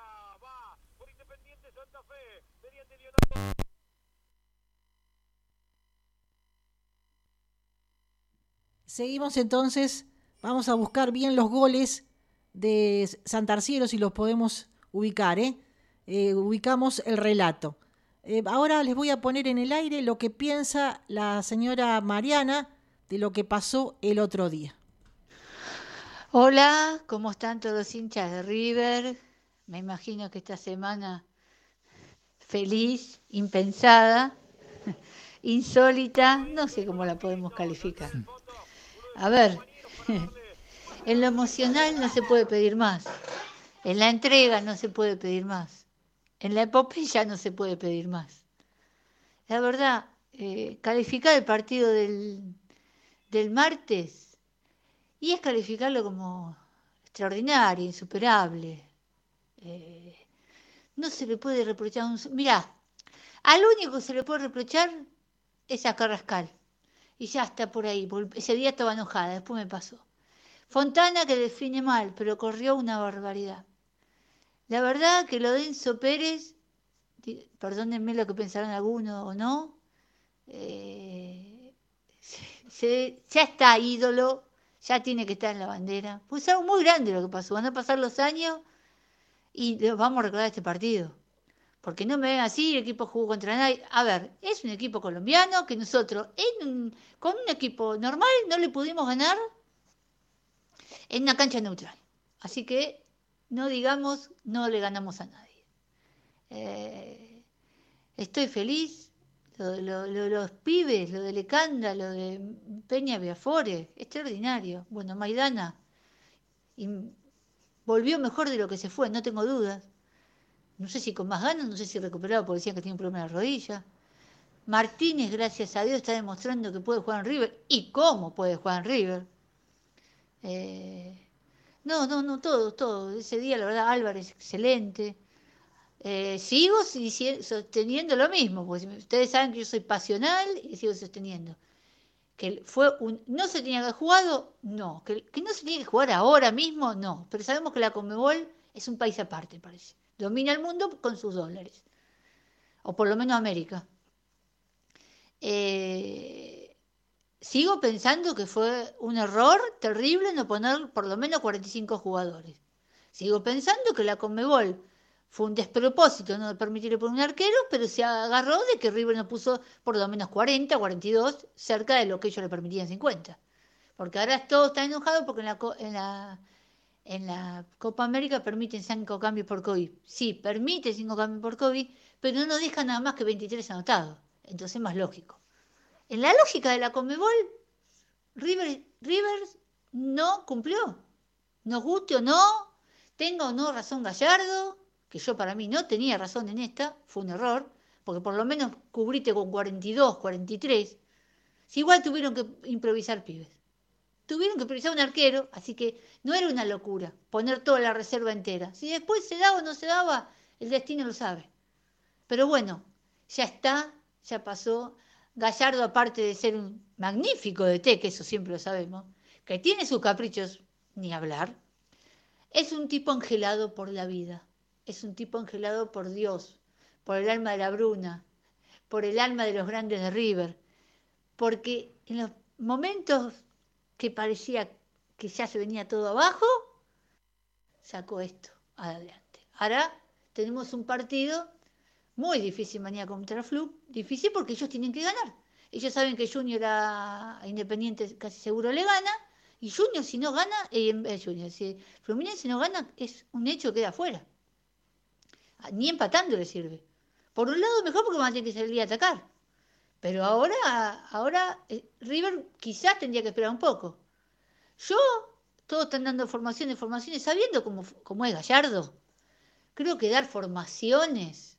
va por Independiente Santa Fe, mediante Leonardo. Seguimos entonces, vamos a buscar bien los goles de Santarciero si los podemos ubicar, ¿eh? ¿eh? ubicamos el relato. Eh, ahora les voy a poner en el aire lo que piensa la señora Mariana de lo que pasó el otro día. Hola, ¿cómo están todos los hinchas de River? Me imagino que esta semana feliz, impensada, insólita, no sé cómo la podemos calificar. A ver, en lo emocional no se puede pedir más. En la entrega no se puede pedir más. En la epopeya no se puede pedir más. La verdad, eh, calificar el partido del, del martes y es calificarlo como extraordinario, insuperable. Eh, no se le puede reprochar un... Mirá, al único que se le puede reprochar es a Carrascal. Y ya está por ahí. Ese día estaba enojada, después me pasó. Fontana que define mal, pero corrió una barbaridad. La verdad que lo de Enzo Pérez, perdónenme lo que pensaron algunos o no, eh, ya está ídolo, ya tiene que estar en la bandera. Pues algo muy grande lo que pasó. Van a pasar los años y vamos a recordar este partido. Porque no me ven así, el equipo jugó contra nadie. A ver, es un equipo colombiano que nosotros con un equipo normal no le pudimos ganar en una cancha neutral. Así que no digamos no le ganamos a nadie. Eh, estoy feliz. Lo, lo- lo- los pibes, lo de Lecanda, lo de Peña Biafore, extraordinario. Bueno, Maidana y volvió mejor de lo que se fue, no tengo dudas. No sé si con más ganas, no sé si recuperado porque decían que tiene un problema en la rodilla. Martínez, gracias a Dios, está demostrando que puede jugar en River y cómo puede jugar en River. Eh, no, no, no, todo, todo. Ese día, la verdad, Álvarez, excelente. Eh, sigo sosteniendo lo mismo, porque ustedes saben que yo soy pasional y sigo sosteniendo. Que fue un, no se tenía que haber jugado, no. Que, que no se tiene que jugar ahora mismo, no. Pero sabemos que la Conmebol es un país aparte, parece. Domina el mundo con sus dólares. O por lo menos América. Eh, sigo pensando que fue un error terrible no poner por lo menos 45 jugadores. Sigo pensando que la Conmebol fue un despropósito no permitirle poner un arquero, pero se agarró de que River no puso por lo menos 40, 42, cerca de lo que ellos le permitían 50. Porque ahora todo está enojado porque en la, en la, en la Copa América permiten 5 cambios por COVID. Sí, permite 5 cambios por COVID, pero no nos deja nada más que 23 anotados. Entonces es más lógico. En la lógica de la Conmebol, River, Rivers no cumplió. Nos guste o no, tenga o no razón Gallardo, que yo para mí no tenía razón en esta, fue un error, porque por lo menos cubriste con 42, 43. Si igual tuvieron que improvisar pibes. Tuvieron que improvisar un arquero, así que no era una locura poner toda la reserva entera. Si después se daba o no se daba, el destino lo sabe. Pero bueno, ya está, ya pasó. Gallardo, aparte de ser un magnífico DT, que eso siempre lo sabemos, que tiene sus caprichos, ni hablar, es un tipo angelado por la vida, es un tipo angelado por Dios, por el alma de la Bruna, por el alma de los grandes de River, porque en los momentos que parecía que ya se venía todo abajo, sacó esto adelante. Ahora tenemos un partido muy difícil mañana contra Flu, difícil porque ellos tienen que ganar. Ellos saben que Junior a Independiente casi seguro le gana, y Junior si no gana, eh, eh, Junior, si Fluminense no gana, es un hecho que queda afuera. Ah, Ni empatando le sirve. Por un lado mejor porque van a tener que salir a atacar. Pero ahora, ahora eh, River quizás tendría que esperar un poco. Yo, todos están dando formaciones, formaciones, sabiendo cómo, cómo es Gallardo. Creo que dar formaciones,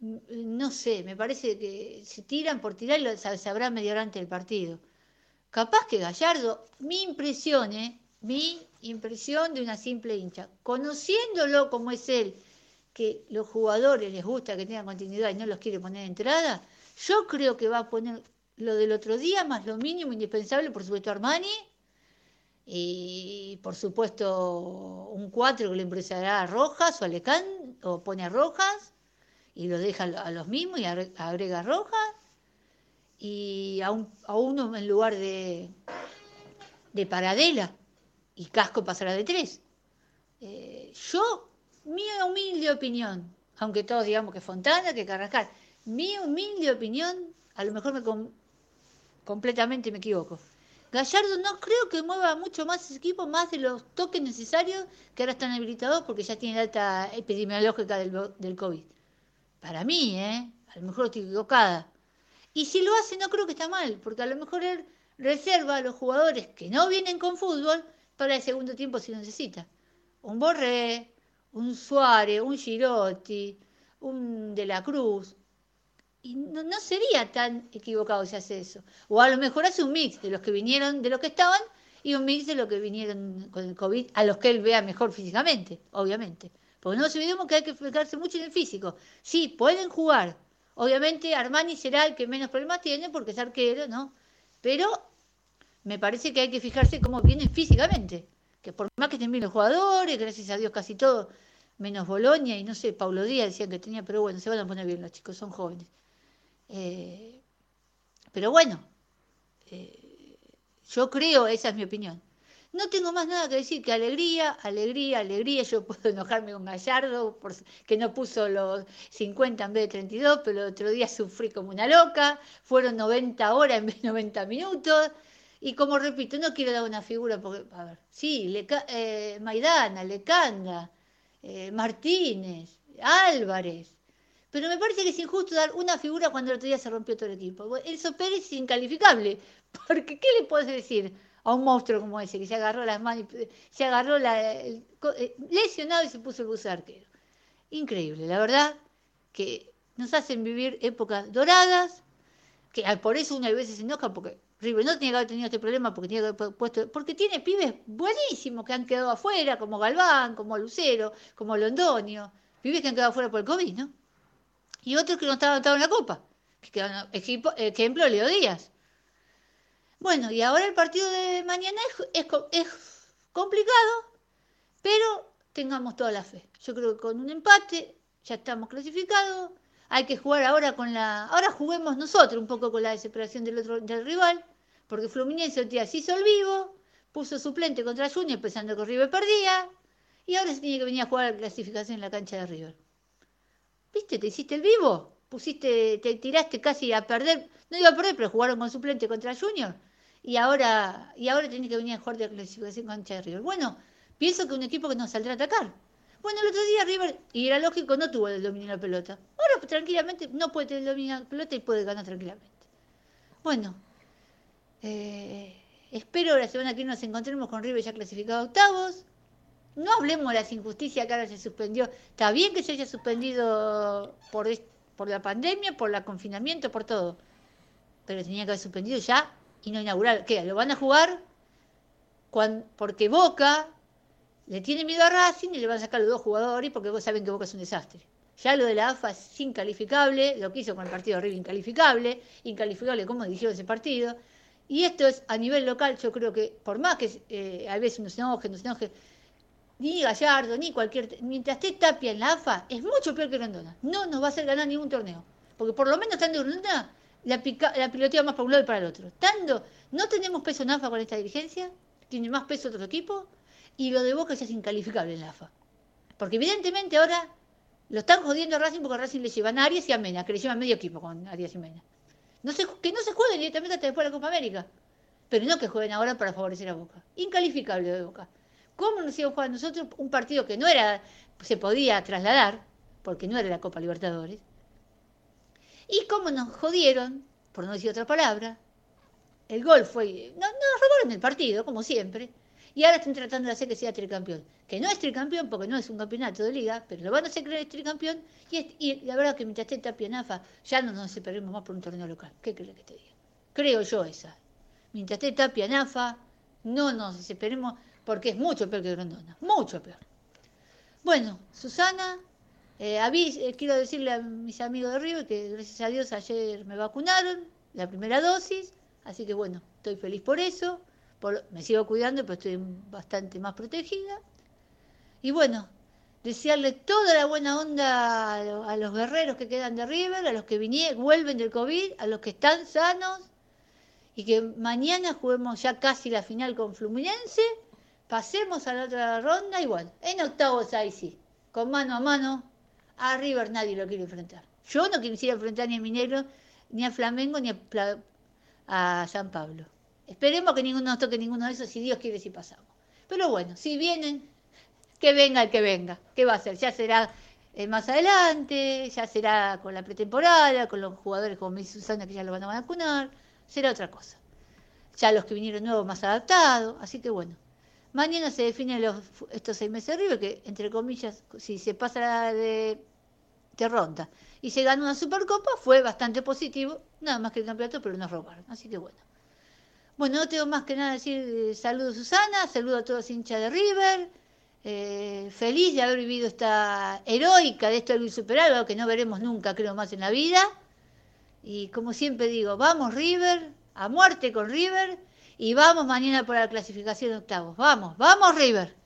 no sé, me parece que se tiran por tirar y lo sab- sabrá media hora antes del partido. Capaz que Gallardo, mi impresión, ¿eh? mi impresión de una simple hincha, conociéndolo como es él, que los jugadores les gusta que tengan continuidad y no los quiere poner de entrada, yo creo que va a poner lo del otro día, más lo mínimo indispensable, por supuesto Armani, y por supuesto un 4 que le impresará a Rojas o a Lecán, o pone a Rojas, y lo deja a los mismos y agre- agrega Rojas, y a, un- a uno en lugar de, de Paradela, y Casco pasará de 3. yo, mi humilde opinión, aunque todos digamos que Fontana, que Carrascal, mi humilde opinión, a lo mejor me com- completamente me equivoco. Gallardo no creo que mueva mucho más ese equipo, más de los toques necesarios que ahora están habilitados porque ya tiene data epidemiológica del, del COVID. Para mí, ¿eh? A lo mejor estoy equivocada. Y si lo hace, no creo que está mal, porque a lo mejor él reserva a los jugadores que no vienen con fútbol para el segundo tiempo si necesita. Un Borré, un Suárez, un Girotti, un De la Cruz. Y no, no sería tan equivocado si hace eso. O a lo mejor hace un mix de los que vinieron, de los que estaban, y un mix de los que vinieron con el COVID, a los que él vea mejor físicamente, obviamente. No nos olvidemos que hay que fijarse mucho en el físico. Sí, pueden jugar. Obviamente Armani será el que menos problemas tiene porque es arquero, ¿no? Pero me parece que hay que fijarse cómo vienen físicamente. Que por más que estén bien los jugadores, gracias a Dios casi todo, menos Bolonia y no sé, Paulo Díaz decían que tenía, pero bueno, se van a poner bien los chicos, son jóvenes. Eh, pero bueno, eh, yo creo, esa es mi opinión. No tengo más nada que decir que alegría, alegría, alegría. Yo puedo enojarme con Gallardo por que no puso los 50 en vez de 32, pero el otro día sufrí como una loca. Fueron 90 horas en vez de 90 minutos. Y como repito, no quiero dar una figura porque, a ver, sí, Leca- eh, Maidana, Lecanda, eh, Martínez, Álvarez. Pero me parece que es injusto dar una figura cuando el otro día se rompió todo el equipo. Elso Pérez es incalificable. Porque, ¿qué le puedes decir a un monstruo como ese que se agarró las manos, se agarró la, eh, lesionado y se puso el buzo arquero? Increíble, la verdad, que nos hacen vivir épocas doradas, que ah, por eso una veces se enoja porque River no tenía que haber tenido este problema porque tiene que haber pu- puesto porque tiene pibes buenísimos que han quedado afuera como Galván como Lucero como Londonio pibes que han quedado afuera por el covid no y otros que no estaban estaban en la copa que quedaron ejemplo Leo Díaz bueno y ahora el partido de mañana es, es es complicado pero tengamos toda la fe yo creo que con un empate ya estamos clasificados hay que jugar ahora con la. Ahora juguemos nosotros un poco con la desesperación del otro del rival, porque Fluminense el día se hizo el vivo, puso suplente contra Junior pensando que River perdía, y ahora se tiene que venir a jugar la clasificación en la cancha de River. ¿Viste? ¿Te hiciste el vivo? Pusiste, te tiraste casi a perder, no iba a perder, pero jugaron con suplente contra Junior, y ahora, y ahora tenés que venir a jugar de la clasificación cancha de River. Bueno, pienso que un equipo que nos saldrá a atacar. Bueno, el otro día River, y era lógico, no tuvo el dominio de la pelota. Ahora pues, tranquilamente no puede tener el dominio de la pelota y puede ganar tranquilamente. Bueno, eh, espero la semana que viene nos encontremos con River ya clasificado a octavos. No hablemos de las injusticias que ahora se suspendió. Está bien que se haya suspendido por, por la pandemia, por el confinamiento, por todo. Pero tenía que haber suspendido ya y no inaugurar. ¿Qué? ¿Lo van a jugar? Cuan- porque Boca le tiene miedo a Racing y le van a sacar los dos jugadores porque saben que Boca es un desastre. Ya lo de la AFA es incalificable, lo que hizo con el partido de River incalificable, incalificable cómo dirigió ese partido. Y esto es a nivel local, yo creo que por más que eh, a veces uno se enoje, no se enoje, ni Gallardo, ni cualquier... Mientras esté Tapia en la AFA, es mucho peor que Grondona. No nos va a hacer ganar ningún torneo. Porque por lo menos estando Grondona, la, pica, la más para un lado para el otro. Estando, no tenemos peso en AFA con esta dirigencia, tiene más peso otro equipo, y lo de Boca ya es incalificable en la AFA. Porque evidentemente ahora lo están jodiendo a Racing porque a Racing le llevan a Arias y a Mena, que le llevan medio equipo con Arias y Mena. No se, que no se jueguen directamente hasta después de la Copa América. Pero no que jueguen ahora para favorecer a Boca. Incalificable de Boca. ¿Cómo nos iban a jugar nosotros un partido que no era, se podía trasladar, porque no era la Copa Libertadores? Y cómo nos jodieron, por no decir otra palabra, el gol fue. No, nos robaron el partido, como siempre. Y ahora están tratando de hacer que sea tricampeón. Que no es tricampeón porque no es un campeonato de liga, pero lo van a hacer creer tricampeón. Y, es- y la verdad que mientras esté Tapia ya no nos separemos más por un torneo local. ¿Qué crees que te diga? Creo yo esa. Mientras esté Tapia no nos desesperemos porque es mucho peor que Grondona. Mucho peor. Bueno, Susana, eh, avis- eh, quiero decirle a mis amigos de River que gracias a Dios ayer me vacunaron, la primera dosis, así que bueno, estoy feliz por eso. Me sigo cuidando, pero estoy bastante más protegida. Y bueno, desearle toda la buena onda a, a los guerreros que quedan de River, a los que vinieron, vuelven del COVID, a los que están sanos, y que mañana juguemos ya casi la final con Fluminense, pasemos a la otra ronda igual. En octavos ahí sí, con mano a mano, a River nadie lo quiere enfrentar. Yo no quisiera enfrentar ni a Minero, ni a Flamengo, ni a, San Pablo. Esperemos que ninguno nos toque ninguno de esos, si Dios quiere, si pasamos. Pero bueno, si vienen, que venga el que venga. ¿Qué va a ser? Ya será eh, más adelante, ya será con la pretemporada, con los jugadores como dice Susana que ya lo van a vacunar, será otra cosa. Ya los que vinieron nuevos más adaptados, así que bueno. Mañana se definen estos seis meses de River, que entre comillas, si se pasa de, de ronda y se gana una Supercopa, fue bastante positivo, nada más que el campeonato, pero nos robaron. Así que bueno. Bueno, no tengo más que nada decir eh, saludos Susana, saludo a todos los hinchas de River, eh, feliz de haber vivido esta heroica de esto del algo que no veremos nunca, creo, más en la vida. Y como siempre digo, vamos River, a muerte con River, y vamos mañana por la clasificación de octavos. Vamos, vamos River.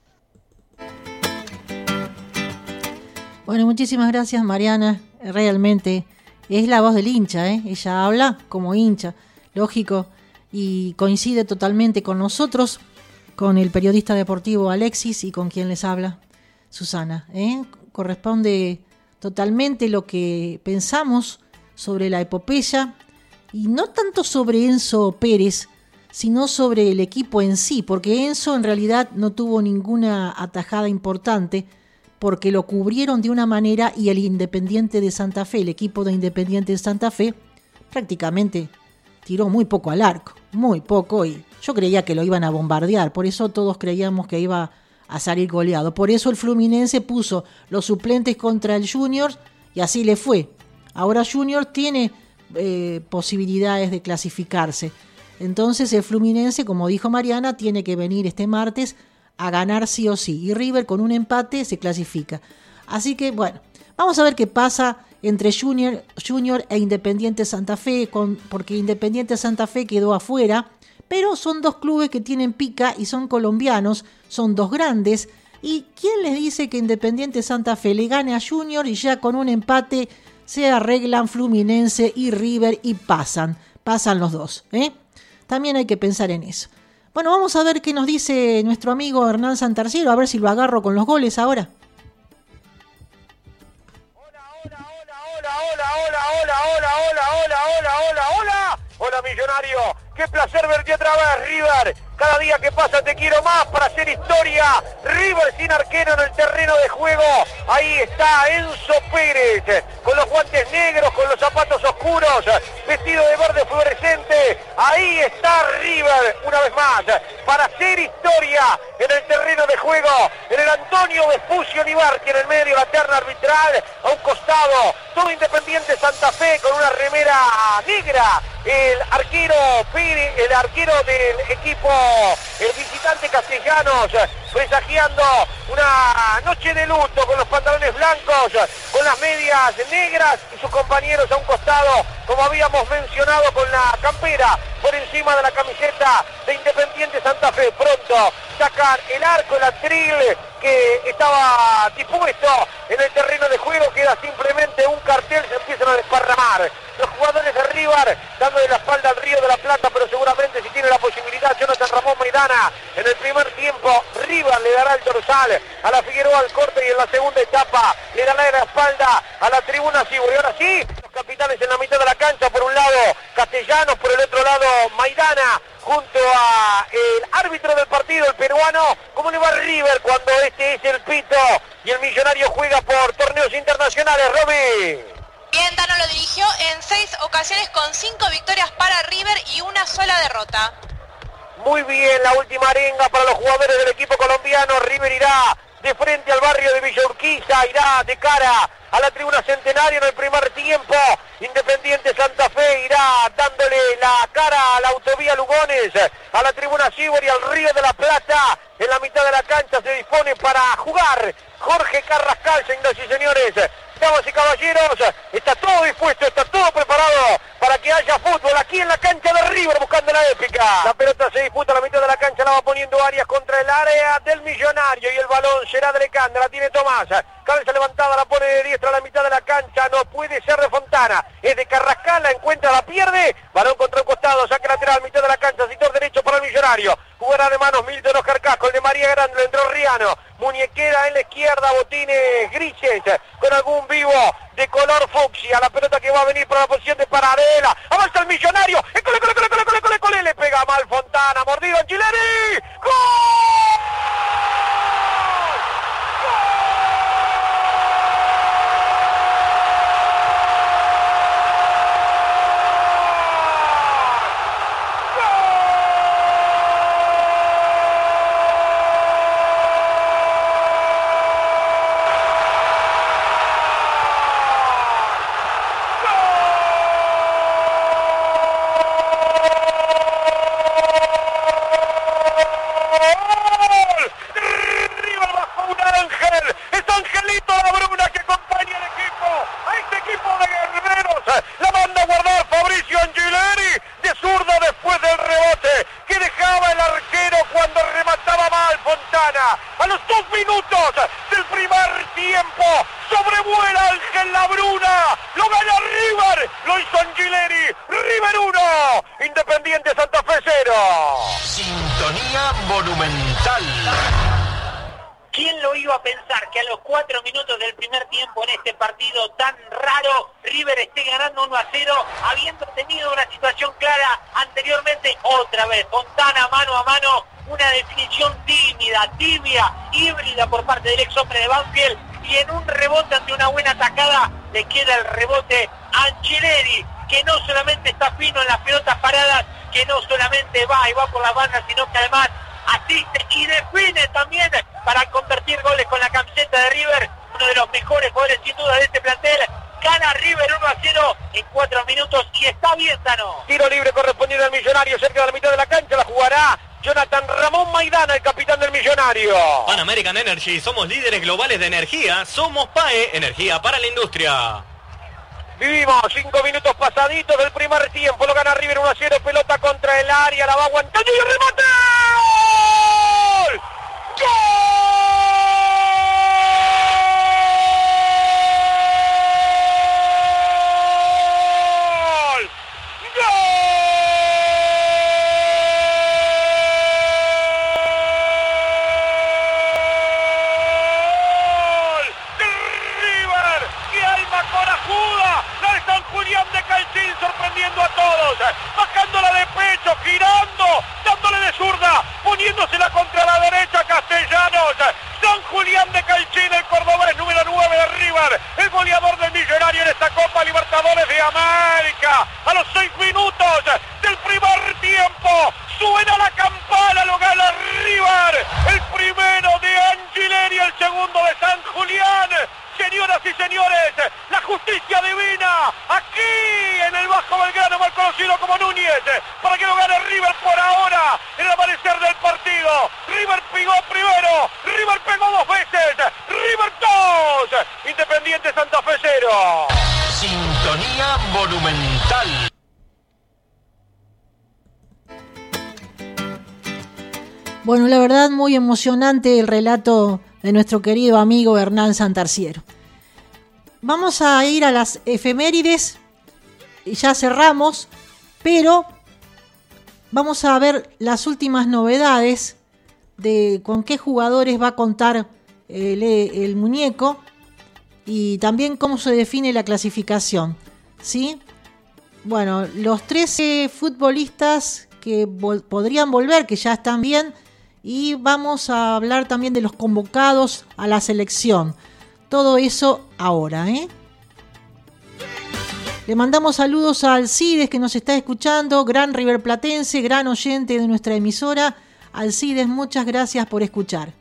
Bueno, muchísimas gracias Mariana. Realmente es la voz del hincha, ¿eh? Ella habla como hincha, lógico, y coincide totalmente con nosotros, con el periodista deportivo Alexis y con quien les habla, Susana. ¿eh? Corresponde totalmente lo que pensamos sobre la epopeya y no tanto sobre Enzo Pérez, sino sobre el equipo en sí, porque Enzo en realidad no tuvo ninguna atajada importante, porque lo cubrieron de una manera y el Independiente de Santa Fe, el equipo de Independiente de Santa Fe, prácticamente tiró muy poco al arco, muy poco y yo creía que lo iban a bombardear, por eso todos creíamos que iba a salir goleado. Por eso el Fluminense puso los suplentes contra el Junior y así le fue. Ahora Junior tiene eh, posibilidades de clasificarse. Entonces el Fluminense, como dijo Mariana, tiene que venir este martes a ganar sí o sí. Y River con un empate se clasifica. Así que bueno, vamos a ver qué pasa entre Junior, Junior e Independiente Santa Fe, con, porque Independiente Santa Fe quedó afuera, pero son dos clubes que tienen pica y son colombianos, son dos grandes. ¿Y quién les dice que Independiente Santa Fe le gane a Junior y ya con un empate se arreglan Fluminense y River y pasan? Pasan los dos. ¿eh? También hay que pensar en eso. Bueno, vamos a ver qué nos dice nuestro amigo Hernán Santarciero, a ver si lo agarro con los goles ahora. hola, hola, hola, hola, hola, hola, hola, hola, hola, hola. Hola, millonario. Qué placer verte otra vez, River. Cada día que pasa te quiero más para hacer historia. River sin arquero en el terreno de juego. Ahí está Enzo Pérez, con los guantes negros, con los zapatos oscuros, vestido de verde fluorescente. Ahí está River, una vez más, para hacer historia en el terreno de juego. En el Antonio Vespucio Nibarti, en el medio, la terna arbitral, a un costado. Todo Independiente Santa Fe con una remera negra. El arquero el arquero del equipo el visitante Castellanos, presagiando una noche de luto con los pantalones blancos, con las medias negras y sus compañeros a un costado, como habíamos mencionado, con la campera por encima de la camiseta de Independiente Santa Fe. Pronto sacar el arco, el atril que estaba dispuesto en el terreno de juego, queda simplemente un cartel, se empiezan a desparramar. Los jugadores de River dándole la espalda al Río de la Plata, pero seguramente si tiene la posibilidad Jonathan Ramón Maidana en el primer tiempo, River le dará el dorsal a la Figueroa al corte y en la segunda etapa le dará la espalda a la tribuna sí, Y ahora sí, los capitanes en la mitad de la cancha, por un lado Castellanos, por el otro lado Maidana, junto a el árbitro del partido, el peruano. ¿Cómo le va River cuando este es el pito y el millonario juega por torneos internacionales, Romy? Bien, Tano lo dirigió en seis ocasiones con cinco victorias para River y una sola derrota. Muy bien, la última arenga para los jugadores del equipo colombiano. River irá de frente al barrio de Villa Urquiza, irá de cara a la tribuna centenario en el primer tiempo. Independiente Santa Fe irá dándole la cara a la autovía Lugones, a la tribuna Ciber y al Río de la Plata. En la mitad de la cancha se dispone para jugar Jorge Carrascal, señoras y señores. Damas y caballeros, está todo dispuesto, está todo preparado para que haya fútbol aquí en la cancha de River buscando la épica. La pelota se disputa a la mitad de la cancha, la va poniendo Arias contra el área del millonario y el balón será de Lecanda, la tiene Tomás. Cabeza levantada, la pone de diestra a la mitad de la cancha, no puede ser de Fontana. Es de Carrascal, la encuentra, la pierde. Balón contra un costado, saque lateral, mitad de la cancha, sector el millonario. Jugará de manos Milton Oscar Casco, el de María Grande, le entró Riano. Muñequera en la izquierda, botines grises, con algún vivo de color fucsia. La pelota que va a venir para la posición de Paradela. Avanza el millonario. ¡Ecole, cole, cole, cole, cole, cole, cole! Le pega mal Fontana. Mordido Angileri. ¡Gol! ¡Gol! River bajo un ángel. Es Angelito Labruna que acompaña al equipo. A este equipo de guerreros. La manda a guardar Fabricio Angileri. De zurda después del rebote. Que dejaba el arquero cuando remataba mal Fontana. A los dos minutos del primer tiempo. Sobrevuela Ángel Labruna. Lo gana River. Lo hizo Angileri. River 1. Independiente Santa Fe 0. Sintonía monumental. ¿Quién lo iba a pensar que a los cuatro minutos del primer tiempo en este partido tan raro, River esté ganando 1 a 0, habiendo tenido una situación clara anteriormente, otra vez, Fontana mano a mano, una definición tímida, tibia, híbrida por parte del ex hombre de Banfield, y en un rebote ante una buena atacada le queda el rebote a Angeleri, que no solamente está fino en las pelotas paradas, que no solamente va y va por las bandas, sino que además asiste y define también para convertir goles con la camiseta de River, uno de los mejores jugadores sin duda de este plantel. Gana River 1 a 0 en 4 minutos y está bien, Tano. Tiro libre correspondiente al millonario, cerca de la mitad de la cancha, la jugará Jonathan Ramón Maidana, el Pan American Energy, somos líderes globales de energía, somos PAE, energía para la industria. Vivimos cinco minutos pasaditos del primer tiempo, lo gana River 1 a 0, pelota contra el área, la va aguantando y remate. ¡Gol! ¡Gol! ¡Gol! ¡De River! ¡Qué alma corajuda! La de San Julián de Calcín sorprendiendo a todos. Bajándola de pecho, girando, dándole de zurda, poniéndosela contra la derecha a Castellanos. San Julián de Calcín, el cordobés número 9 de River, el goleador del millonario en esta Copa Libertadores emocionante el relato de nuestro querido amigo Hernán Santarciero. Vamos a ir a las efemérides y ya cerramos, pero vamos a ver las últimas novedades de con qué jugadores va a contar el, el muñeco y también cómo se define la clasificación. ¿sí? Bueno, los 13 futbolistas que podrían volver, que ya están bien, y vamos a hablar también de los convocados a la selección. Todo eso ahora, ¿eh? Le mandamos saludos a Alcides que nos está escuchando, gran River Platense, gran oyente de nuestra emisora. Alcides, muchas gracias por escuchar.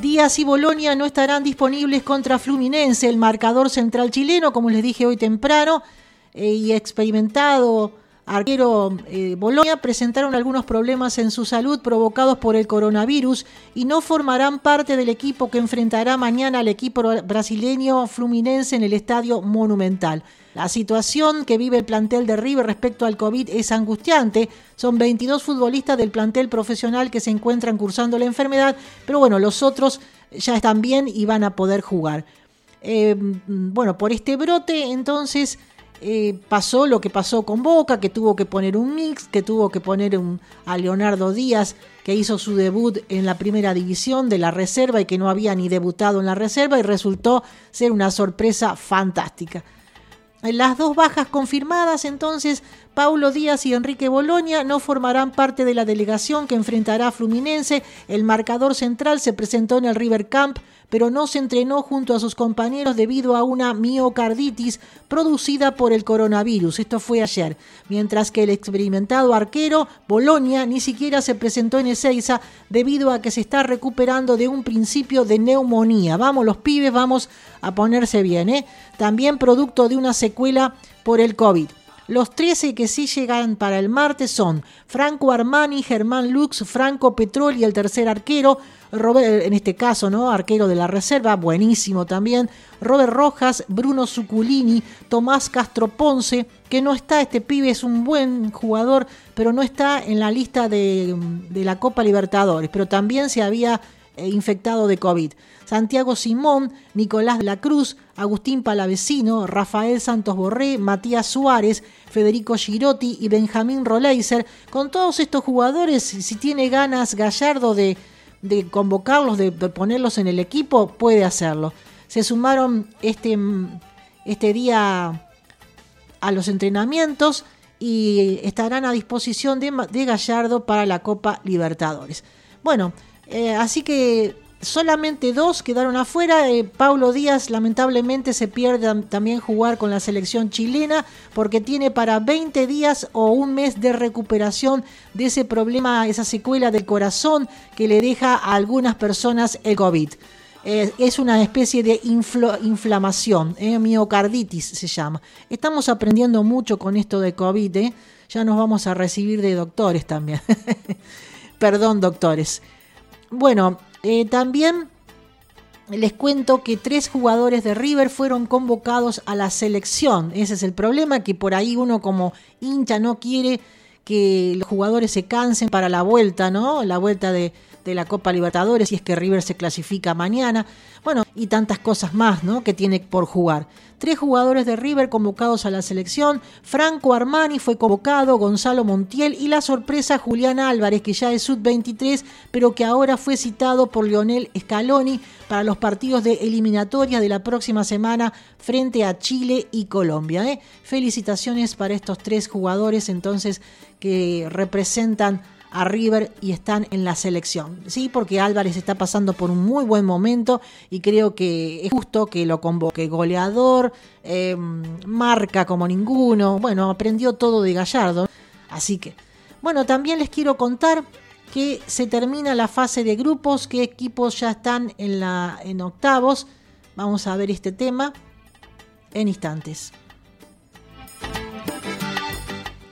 Díaz y Bolonia no estarán disponibles contra Fluminense, el marcador central chileno, como les dije hoy temprano, eh, y experimentado arquero eh, Bolonia presentaron algunos problemas en su salud provocados por el coronavirus y no formarán parte del equipo que enfrentará mañana al equipo brasileño Fluminense en el Estadio Monumental. La situación que vive el plantel de River respecto al COVID es angustiante. Son 22 futbolistas del plantel profesional que se encuentran cursando la enfermedad, pero bueno, los otros ya están bien y van a poder jugar. Eh, bueno, por este brote, entonces eh, pasó lo que pasó con Boca, que tuvo que poner un mix, que tuvo que poner un, a Leonardo Díaz, que hizo su debut en la primera división de la reserva y que no había ni debutado en la reserva y resultó ser una sorpresa fantástica. Las dos bajas confirmadas, entonces, Paulo Díaz y Enrique Boloña no formarán parte de la delegación que enfrentará a Fluminense. El marcador central se presentó en el River Camp, pero no se entrenó junto a sus compañeros debido a una miocarditis producida por el coronavirus. Esto fue ayer. Mientras que el experimentado arquero Boloña ni siquiera se presentó en Ezeiza debido a que se está recuperando de un principio de neumonía. Vamos los pibes, vamos a ponerse bien. ¿eh? También producto de una secuela por el COVID. Los 13 que sí llegan para el martes son Franco Armani, Germán Lux, Franco Petrol y el tercer arquero, Robert, en este caso, ¿no? Arquero de la reserva, buenísimo también. Robert Rojas, Bruno Zuculini, Tomás Castro Ponce, que no está, este pibe es un buen jugador, pero no está en la lista de, la Copa Libertadores, pero también se había eh, infectado de COVID. Santiago Simón, Nicolás de la Cruz, Agustín Palavecino, Rafael Santos Borré, Matías Suárez, Federico Girotti y Benjamín Roleiser. Con todos estos jugadores, si tiene ganas Gallardo de, convocarlos, de, ponerlos en el equipo, puede hacerlo. Se sumaron este, este día a los entrenamientos y estarán a disposición de Gallardo para la Copa Libertadores. Bueno, eh, así que solamente dos quedaron afuera. Eh, Paulo Díaz lamentablemente se pierde am- también jugar con la selección chilena porque tiene para 20 días o un mes de recuperación de ese problema, esa secuela del corazón que le deja a algunas personas el COVID. Eh, es una especie de inflamación, eh, miocarditis se llama. Estamos aprendiendo mucho con esto de COVID, eh. ya nos vamos a recibir de doctores también. Perdón, doctores. Bueno, eh, también les cuento que tres jugadores de River fueron convocados a la selección. Ese es el problema, que por ahí uno como hincha no quiere que los jugadores se cansen para la vuelta, ¿no? La vuelta de, de la Copa Libertadores, si es que River se clasifica mañana. Bueno, y tantas cosas más, ¿no? Que tiene por jugar. Tres jugadores de River convocados a la selección. Franco Armani fue convocado, Gonzalo Montiel y la sorpresa Julián Álvarez, que ya es sub-23, pero que ahora fue citado por Lionel Scaloni para los partidos de eliminatoria de la próxima semana frente a Chile y Colombia. ¿eh? Felicitaciones para estos tres jugadores entonces que representan a River y están en la selección. Sí, porque Álvarez está pasando por un muy buen momento y creo que es justo que lo convoque. Goleador, eh, marca como ninguno. Bueno, aprendió todo de Gallardo. Así que, bueno, también les quiero contar que se termina la fase de grupos, qué equipos ya están en, la, en octavos. Vamos a ver este tema en instantes.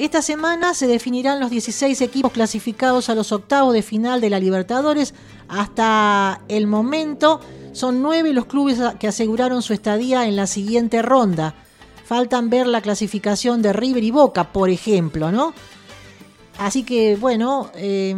Esta semana se definirán los 16 equipos clasificados a los octavos de final de la Libertadores. Hasta el momento son nueve los clubes que aseguraron su estadía en la siguiente ronda. Faltan ver la clasificación de River y Boca, por ejemplo, ¿no? Así que, bueno, eh,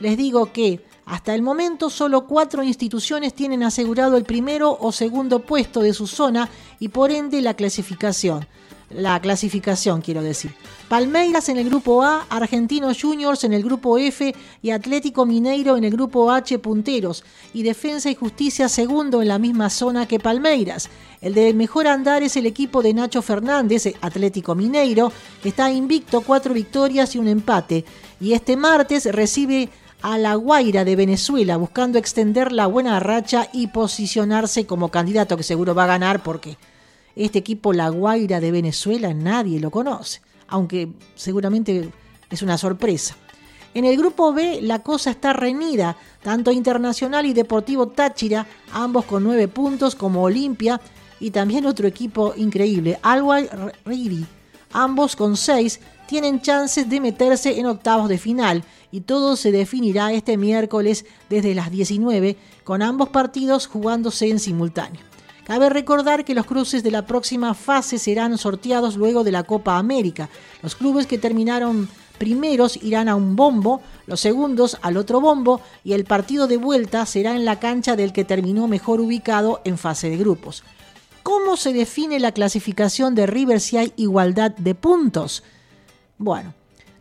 les digo que hasta el momento solo cuatro instituciones tienen asegurado el primero o segundo puesto de su zona y por ende la clasificación. La clasificación, quiero decir. Palmeiras en el grupo A, Argentinos Juniors en el grupo F y Atlético Mineiro en el grupo H punteros. Y Defensa y Justicia segundo en la misma zona que Palmeiras. El de mejor andar es el equipo de Nacho Fernández, Atlético Mineiro, que está invicto, cuatro victorias y un empate. Y este martes recibe a La Guaira de Venezuela, buscando extender la buena racha y posicionarse como candidato, que seguro va a ganar porque este equipo La Guaira de Venezuela nadie lo conoce, aunque seguramente es una sorpresa. En el grupo B la cosa está reñida, tanto Internacional y Deportivo Táchira, ambos con nueve puntos, como Olimpia y también otro equipo increíble, Alway Riri, ambos con seis, tienen chances de meterse en octavos de final y todo se definirá este miércoles desde las 19 con ambos partidos jugándose en simultáneo. Cabe recordar que los cruces de la próxima fase serán sorteados luego de la Copa América. Los clubes que terminaron primeros irán a un bombo, los segundos al otro bombo y el partido de vuelta será en la cancha del que terminó mejor ubicado en fase de grupos. ¿Cómo se define la clasificación de River si hay igualdad de puntos? Bueno,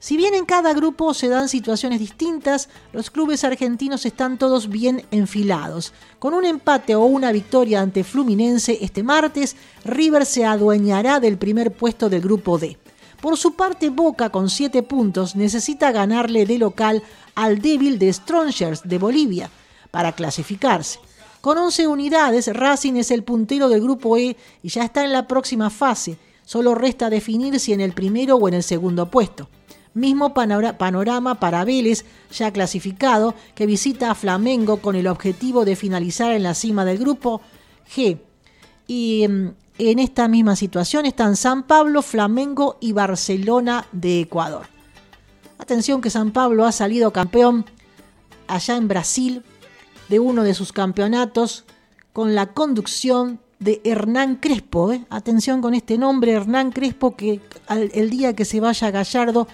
si bien en cada grupo se dan situaciones distintas, los clubes argentinos están todos bien enfilados. Con un empate o una victoria ante Fluminense este martes, River se adueñará del primer puesto del grupo D. Por su parte, Boca, con 7 puntos, necesita ganarle de local al débil de Strongers de Bolivia para clasificarse. Con 11 unidades, Racing es el puntero del grupo E y ya está en la próxima fase. Solo resta definir si en el primero o en el segundo puesto. Mismo panorama para Vélez, ya clasificado, que visita a Flamengo con el objetivo de finalizar en la cima del grupo G. Y en esta misma situación están San Pablo, Flamengo y Barcelona de Ecuador. Atención que San Pablo ha salido campeón allá en Brasil de uno de sus campeonatos con la conducción de Hernán Crespo. ¿eh? Atención con este nombre, Hernán Crespo, que el día que se vaya Gallardo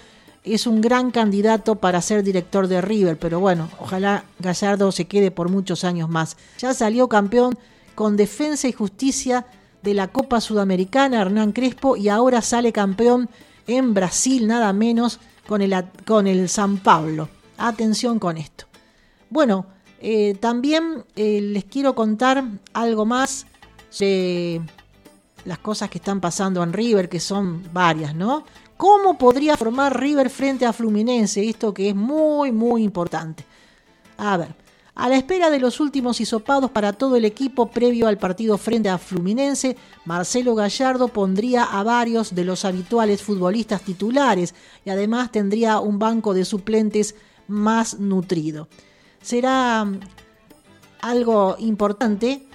es un gran candidato para ser director de River, pero bueno, ojalá Gallardo se quede por muchos años más. Ya salió campeón con Defensa y Justicia de la Copa Sudamericana, Hernán Crespo, y ahora sale campeón en Brasil, nada menos, con el, con el San Pablo. Atención con esto. Bueno, eh, también eh, les quiero contar algo más de las cosas que están pasando en River, que son varias, ¿no? ¿Cómo podría formar River frente a Fluminense? Esto que es muy, muy importante. A ver, A la espera de los últimos hisopados para todo el equipo previo al partido frente a Fluminense, Marcelo Gallardo pondría a varios de los habituales futbolistas titulares y además tendría un banco de suplentes más nutrido. Será mm, algo importante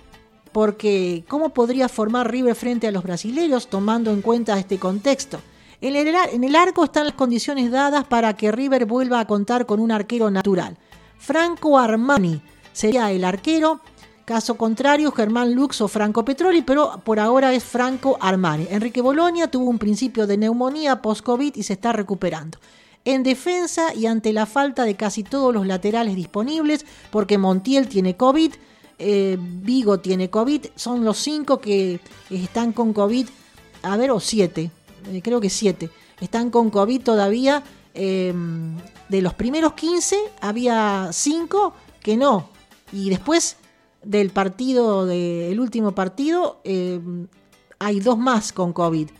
porque ¿cómo podría formar River frente a los brasileños tomando en cuenta este contexto? En el, arco están las condiciones dadas para que River vuelva a contar con un arquero natural. Franco Armani sería el arquero. Caso contrario, Germán Lux o Franco Petroli, pero por ahora es Franco Armani. Enrique Bolonia tuvo un principio de neumonía post-COVID y se está recuperando. En defensa y ante la falta de casi todos los laterales disponibles, porque Montiel tiene COVID, eh, Vigo tiene COVID, son los cinco que están con COVID, a ver, o siete, eh, creo que siete, están con COVID todavía. Em, de los primeros 15 había 5 que no. Y después del partido, del último partido, em, hay dos más con COVID.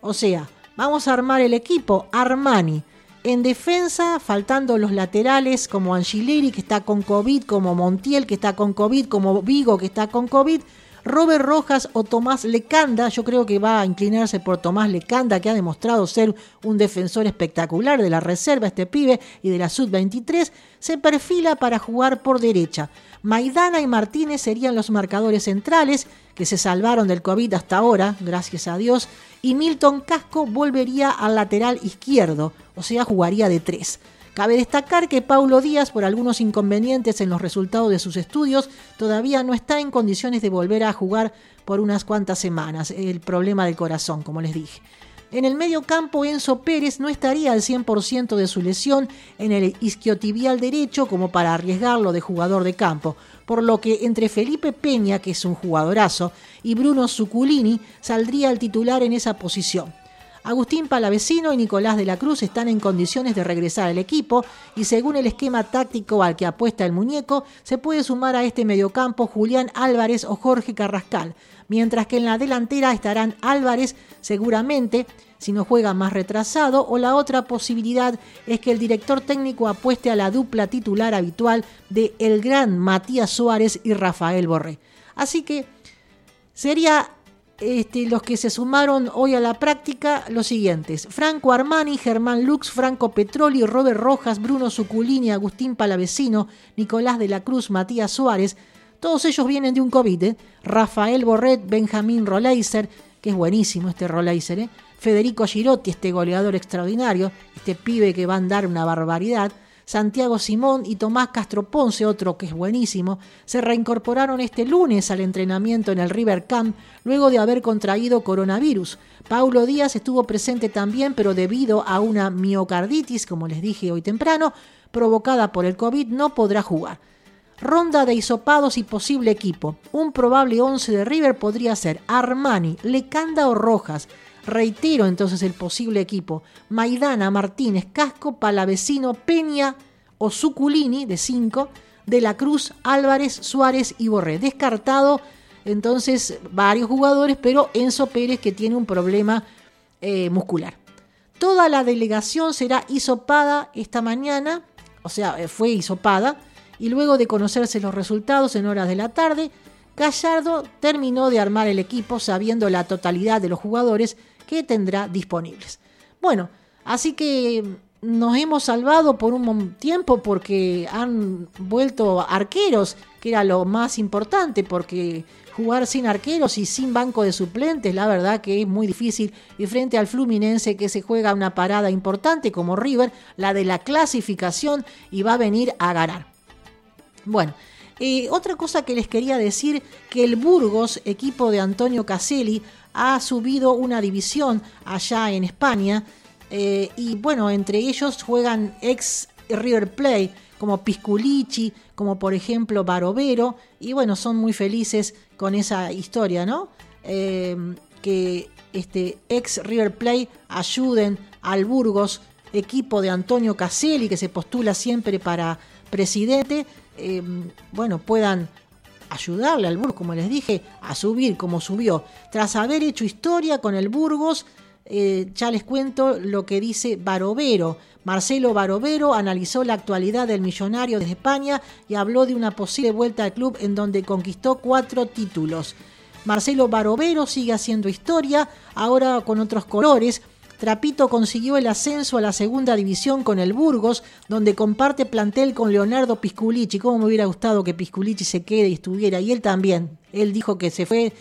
O sea, vamos a armar el equipo. Armani. En defensa, faltando los laterales como Angileri que está con COVID, como Montiel que está con COVID, como Vigo que está con COVID. Robert Rojas o Tomás Lecanda, yo creo que va a inclinarse por Tomás Lecanda, que ha demostrado ser un defensor espectacular de la reserva, este pibe, y de la Sub-23, se perfila para jugar por derecha. Maidana y Martínez serían los marcadores centrales, que se salvaron del COVID hasta ahora, gracias a Dios, y Milton Casco volvería al lateral izquierdo, o sea, jugaría de tres. Cabe destacar que Paulo Díaz, por algunos inconvenientes en los resultados de sus estudios, todavía no está en condiciones de volver a jugar por unas cuantas semanas. El problema del corazón, como les dije. En el medio campo, Enzo Pérez no estaría al 100% de su lesión en el isquiotibial derecho como para arriesgarlo de jugador de campo, por lo que entre Felipe Peña, que es un jugadorazo, y Bruno Zuculini saldría el titular en esa posición. Agustín Palavecino y Nicolás de la Cruz están en condiciones de regresar al equipo y según el esquema táctico al que apuesta el muñeco, se puede sumar a este mediocampo Julián Álvarez o Jorge Carrascal, mientras que en la delantera estarán Álvarez seguramente, si no juega más retrasado, o la otra posibilidad es que el director técnico apueste a la dupla titular habitual de el gran Matías Suárez y Rafael Borré. Así que sería este, los que se sumaron hoy a la práctica, los siguientes. Franco Armani, Germán Lux, Franco Petroli, Robert Rojas, Bruno Suculini, Agustín Palavecino, Nicolás de la Cruz, Matías Suárez. Todos ellos vienen de un COVID. ¿eh? Rafael Borret, Benjamín Roleiser, que es buenísimo este Roleiser. ¿eh? Federico Girotti, este goleador extraordinario, este pibe que va a andar una barbaridad. Santiago Simón y Tomás Castro Ponce, otro que es buenísimo, se reincorporaron este lunes al entrenamiento en el River Camp luego de haber contraído coronavirus. Paulo Díaz estuvo presente también, pero debido a una miocarditis, como les dije hoy temprano, provocada por el COVID, no podrá jugar. Ronda de hisopados y posible equipo. Un probable 11 de River podría ser Armani, Lecanda o Rojas. Reitero entonces el posible equipo. Maidana, Martínez, Casco, Palavecino, Peña o Suculini de 5, De la Cruz, Álvarez, Suárez y Borré. Descartado entonces varios jugadores, pero Enzo Pérez que tiene un problema eh, muscular. Toda la delegación será hisopada esta mañana, o sea, eh, fue hisopada, y luego de conocerse los resultados en horas de la tarde, Gallardo terminó de armar el equipo sabiendo la totalidad de los jugadores que tendrá disponibles. Bueno, así que nos hemos salvado por un tiempo porque han vuelto arqueros, que era lo más importante, porque jugar sin arqueros y sin banco de suplentes, la verdad que es muy difícil. Y frente al Fluminense que se juega una parada importante como River, la de la clasificación, y va a venir a ganar. Bueno, eh, otra cosa que les quería decir, que el Burgos, equipo de Antonio Caselli, ha subido una división allá en España. Eh, y bueno, entre ellos juegan ex River Play, como Pisculici, como por ejemplo Barovero. Y bueno, son muy felices con esa historia, ¿no? Eh, que este ex River Play ayuden al Burgos, equipo de Antonio Caselli, que se postula siempre para presidente, eh, bueno, puedan ayudarle al Burgos, como les dije, a subir como subió. Tras haber hecho historia con el Burgos, eh, ya les cuento lo que dice Barovero. Marcelo Barovero analizó la actualidad del millonario desde España y habló de una posible vuelta al club en donde conquistó cuatro títulos. Marcelo Barovero sigue haciendo historia, ahora con otros colores. Trapito consiguió el ascenso a la segunda división con el Burgos, donde comparte plantel con Leonardo Pisculici. ¿Cómo me hubiera gustado que Pisculici se quede y estuviera? Y él también. Él dijo que se fue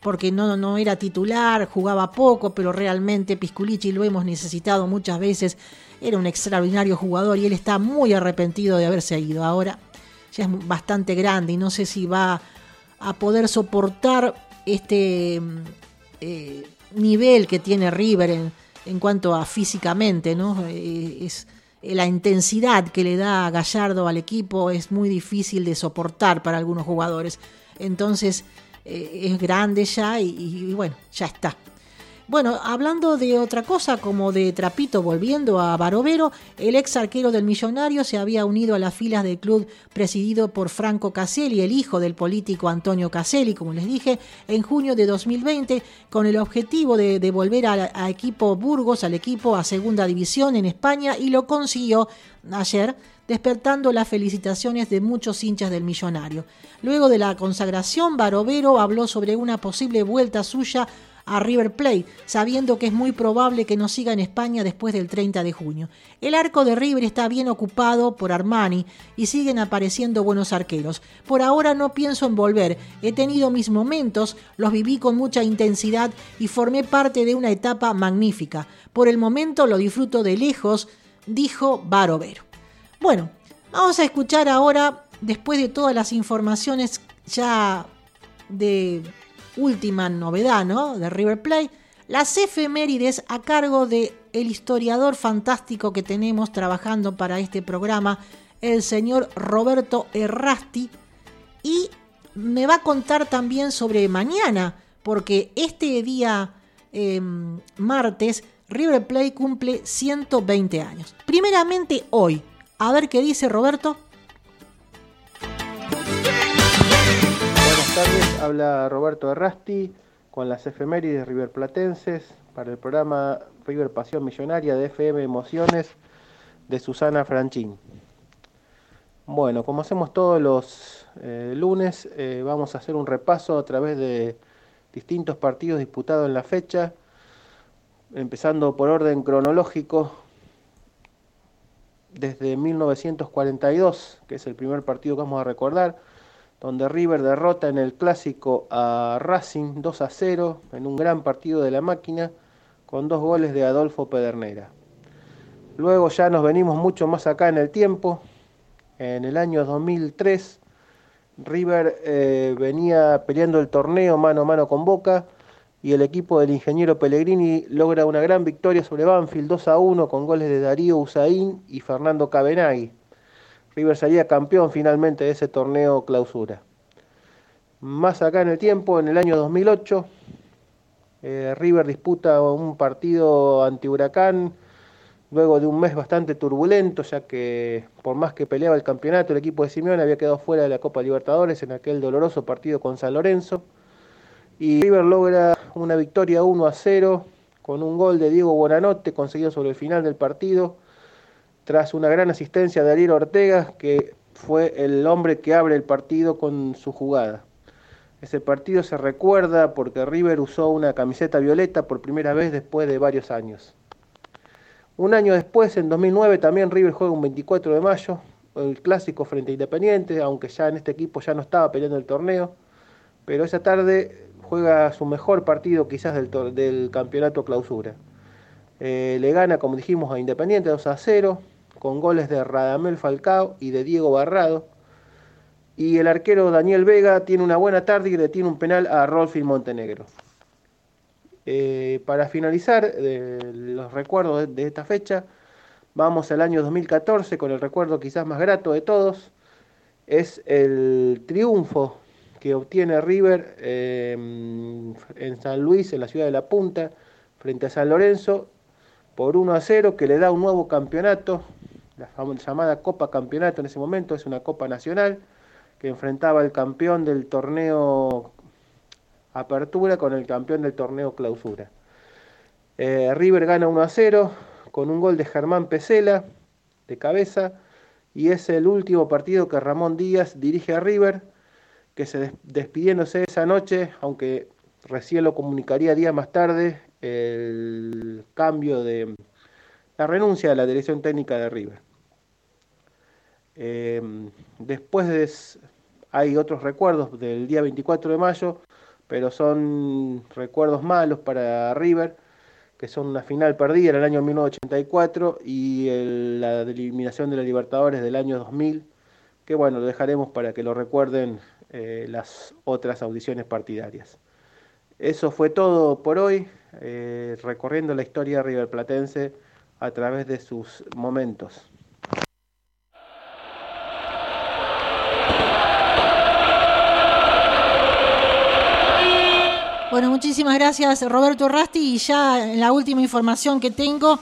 porque no, no era titular, jugaba poco, pero realmente Pisculici lo hemos necesitado muchas veces. Era un extraordinario jugador y él está muy arrepentido de haberse ido. Ahora ya es bastante grande y no sé si va a poder soportar este eh, nivel que tiene River en, en cuanto a físicamente, ¿no? Eh, es la intensidad que le da Gallardo al equipo es muy difícil de soportar para algunos jugadores. Entonces eh, es grande ya y, y bueno, ya está. Bueno, hablando de otra cosa, como de Trapito volviendo a Barovero, el ex arquero del Millonario se había unido a las filas del club presidido por Franco Caselli, el hijo del político Antonio Caselli, como les dije, en junio de 2020, con el objetivo de, de volver a, a equipo Burgos, al equipo a segunda división en España, y lo consiguió ayer despertando las felicitaciones de muchos hinchas del millonario. Luego de la consagración, Barovero habló sobre una posible vuelta suya a River Plate, sabiendo que es muy probable que no siga en España después del 30 de junio. El arco de River está bien ocupado por Armani y siguen apareciendo buenos arqueros. Por ahora no pienso en volver, he tenido mis momentos, los viví con mucha intensidad y formé parte de una etapa magnífica. Por el momento lo disfruto de lejos, dijo Barovero. Bueno, vamos a escuchar ahora, después de todas las informaciones ya de última novedad, ¿no? De River Plate, las efemérides a cargo de el historiador fantástico que tenemos trabajando para este programa, el señor Roberto Errasti, y me va a contar también sobre mañana, porque este día eh, martes River Plate cumple 120 años. Primeramente hoy, a ver qué dice Roberto. Buenas tardes, habla Roberto Errasti con las efemérides riverplatenses para el programa River Pasión Millonaria de FM Emociones de Susana Franchín. Bueno, como hacemos todos los eh, lunes, eh, vamos a hacer un repaso a través de distintos partidos disputados en la fecha, empezando por orden cronológico desde 1942, que es el primer partido que vamos a recordar, donde River derrota en el clásico a Racing 2 a 0 en un gran partido de la máquina con dos goles de Adolfo Pedernera. Luego ya nos venimos mucho más acá en el tiempo. En el año 2003 River eh, venía peleando el torneo mano a mano con Boca y el equipo del ingeniero Pellegrini logra una gran victoria sobre Banfield 2 a 1 con goles de Darío Usain y Fernando Cabenagui. River salía campeón finalmente de ese torneo clausura. Más acá en el tiempo, en el año 2008, eh, River disputa un partido anti-huracán luego de un mes bastante turbulento, ya que por más que peleaba el campeonato, el equipo de Simeone había quedado fuera de la Copa Libertadores en aquel doloroso partido con San Lorenzo. Y River logra una victoria 1 a 0 con un gol de Diego Buenanote conseguido sobre el final del partido tras una gran asistencia de Ariel Ortega, que fue el hombre que abre el partido con su jugada. Ese partido se recuerda porque River usó una camiseta violeta por primera vez después de varios años. Un año después, en 2009, también River juega un 24 de mayo, el clásico frente a Independiente, aunque ya en este equipo ya no estaba peleando el torneo, pero esa tarde juega su mejor partido quizás del, del campeonato clausura. Eh, le gana, como dijimos, a Independiente 2 a 0, con goles de Radamel Falcao y de Diego Barrado. Y el arquero Daniel Vega tiene una buena tarde y le tiene un penal a Rolfin Montenegro. Eh, para finalizar eh, los recuerdos de, esta fecha, vamos al año 2014 con el recuerdo quizás más grato de todos. Es el triunfo que obtiene River eh, en San Luis, en la ciudad de La Punta, frente a San Lorenzo, por 1 a 0, que le da un nuevo campeonato, la llamada Copa Campeonato en ese momento, es una Copa Nacional, que enfrentaba al campeón del torneo Apertura con el campeón del torneo Clausura. Eh, River gana 1 a 0 con un gol de Germán Pesela de cabeza y es el último partido que Ramón Díaz dirige a River, que se despidiéndose esa noche, aunque recién lo comunicaría días más tarde, el cambio de la renuncia de la dirección técnica de River. Eh, después hay otros recuerdos del día 24 de mayo, pero son recuerdos malos para River, que son una final perdida en el año 1984 y la eliminación de la Libertadores del año 2000, que bueno, lo dejaremos para que lo recuerden eh, las otras audiciones partidarias. Eso fue todo por hoy, eh, recorriendo la historia riverplatense a través de sus momentos. Bueno, muchísimas gracias Roberto Rasti y ya en la última información que tengo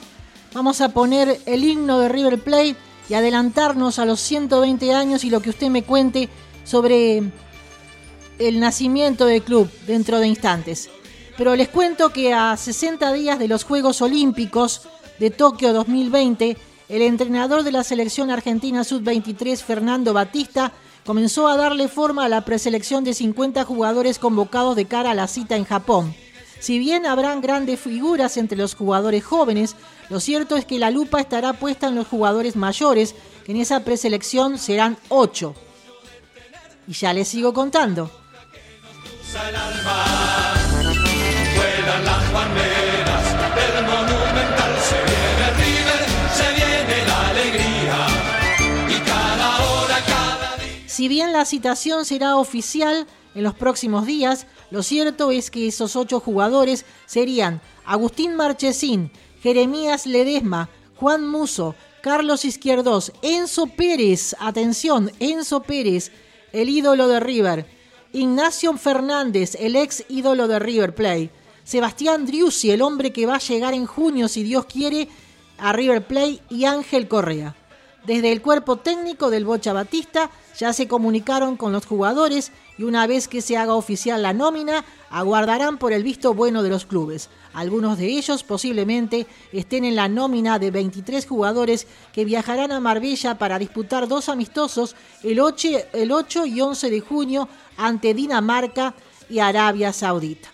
vamos a poner el himno de River Plate y adelantarnos a los 120 años y lo que usted me cuente sobre el nacimiento del club dentro de instantes. Pero les cuento que a 60 días de los Juegos Olímpicos de Tokio 2020, el entrenador de la selección argentina sub-23, Fernando Batista, comenzó a darle forma a la preselección de 50 jugadores convocados de cara a la cita en Japón. Si bien habrán grandes figuras entre los jugadores jóvenes, lo cierto es que la lupa estará puesta en los jugadores mayores, que en esa preselección serán 8. Y ya les sigo contando. Si bien la citación será oficial en los próximos días, lo cierto es que esos ocho jugadores serían Agustín Marchesín, Jeremías Ledesma, Juan Muso, Carlos Izquierdos, Enzo Pérez, atención, Enzo Pérez, el ídolo de River, Ignacio Fernández, el ex ídolo de River Plate, Sebastián Driussi, el hombre que va a llegar en junio, si Dios quiere, a River Plate, y Ángel Correa. Desde el cuerpo técnico del Bocha Batista ya se comunicaron con los jugadores y una vez que se haga oficial la nómina, aguardarán por el visto bueno de los clubes. Algunos de ellos posiblemente estén en la nómina de 23 jugadores que viajarán a Marbella para disputar dos amistosos el 8, el 8 y 11 de junio ante Dinamarca y Arabia Saudita.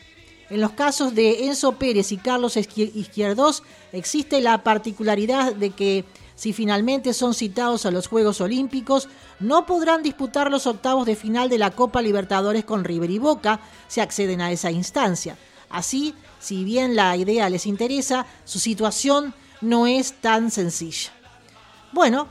En los casos de Enzo Pérez y Carlos Izquierdos existe la particularidad de que si finalmente son citados a los Juegos Olímpicos, no podrán disputar los octavos de final de la Copa Libertadores con River y Boca si acceden a esa instancia. Así, si bien la idea les interesa, su situación no es tan sencilla. Bueno,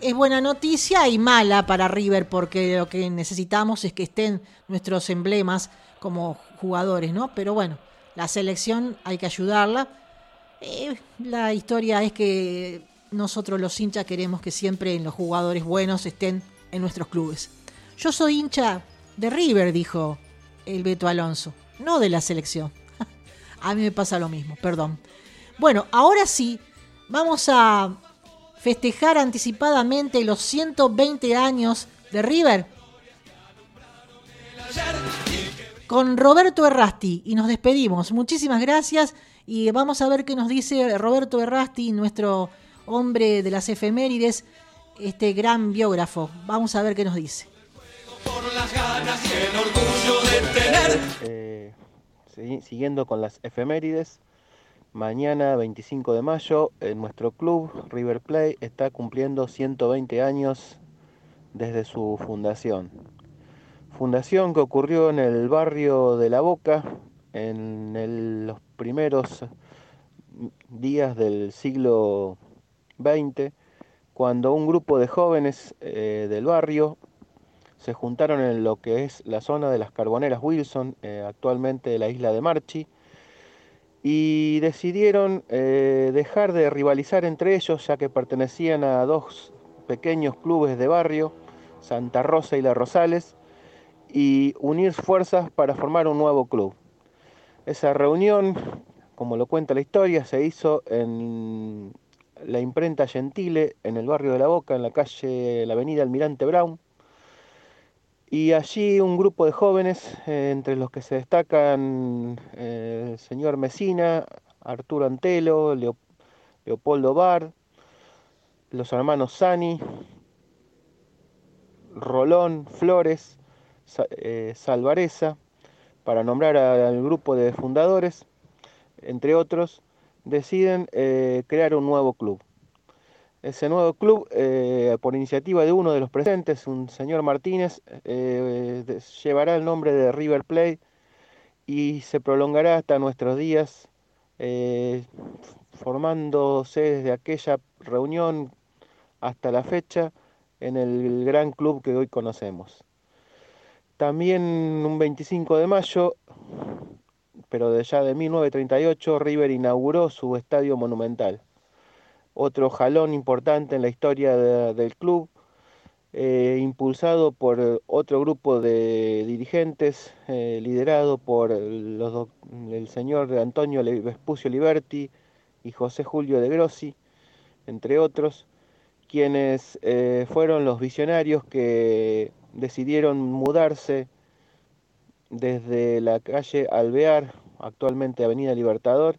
es buena noticia y mala para River porque lo que necesitamos es que estén nuestros emblemas como jugadores, ¿no? Pero bueno, la selección hay que ayudarla. Eh, la historia es que nosotros los hinchas queremos que siempre los jugadores buenos estén en nuestros clubes. Yo soy hincha de River, dijo el Beto Alonso, no de la selección. a mí me pasa lo mismo, perdón. Bueno, ahora sí, vamos a festejar anticipadamente los 120 años de River con Roberto Errasti y nos despedimos. Muchísimas gracias y vamos a ver qué nos dice Roberto Errasti, nuestro hombre de las efemérides, este gran biógrafo. Vamos a ver qué nos dice. Eh, siguiendo con las efemérides, mañana 25 de mayo, en nuestro club River Plate está cumpliendo 120 años desde su fundación. Fundación que ocurrió en el barrio de La Boca en los primeros días del siglo 20, cuando un grupo de jóvenes eh, del barrio se juntaron en lo que es la zona de las Carboneras Wilson, eh, actualmente la isla de Marchi, y decidieron eh, dejar de rivalizar entre ellos, ya que pertenecían a dos pequeños clubes de barrio, Santa Rosa y La Rosales, y unir fuerzas para formar un nuevo club. Esa reunión, como lo cuenta la historia, se hizo en la imprenta Gentile en el barrio de La Boca, en la calle, la avenida Almirante Brown. Y allí un grupo de jóvenes, eh, entre los que se destacan eh, el señor Mesina, Arturo Antelo, Leo- Leopoldo Bar, los hermanos Sani, Rolón, Flores, eh, Salvareza, para nombrar al grupo de fundadores, entre otros, deciden eh, crear un nuevo club. Ese nuevo club, eh, por iniciativa de uno de los presentes, un señor Martínez, eh, llevará el nombre de River Plate y se prolongará hasta nuestros días, formándose desde aquella reunión hasta la fecha en el gran club que hoy conocemos. También un 25 de mayo, pero de ya de 1938, River inauguró su estadio monumental. Otro jalón importante en la historia de- del club, eh, impulsado por otro grupo de dirigentes, eh, liderado por los el señor Antonio Vespucio Liberti y José Julio de Grossi, entre otros, quienes eh, fueron los visionarios que decidieron mudarse desde la calle Alvear, actualmente Avenida Libertador,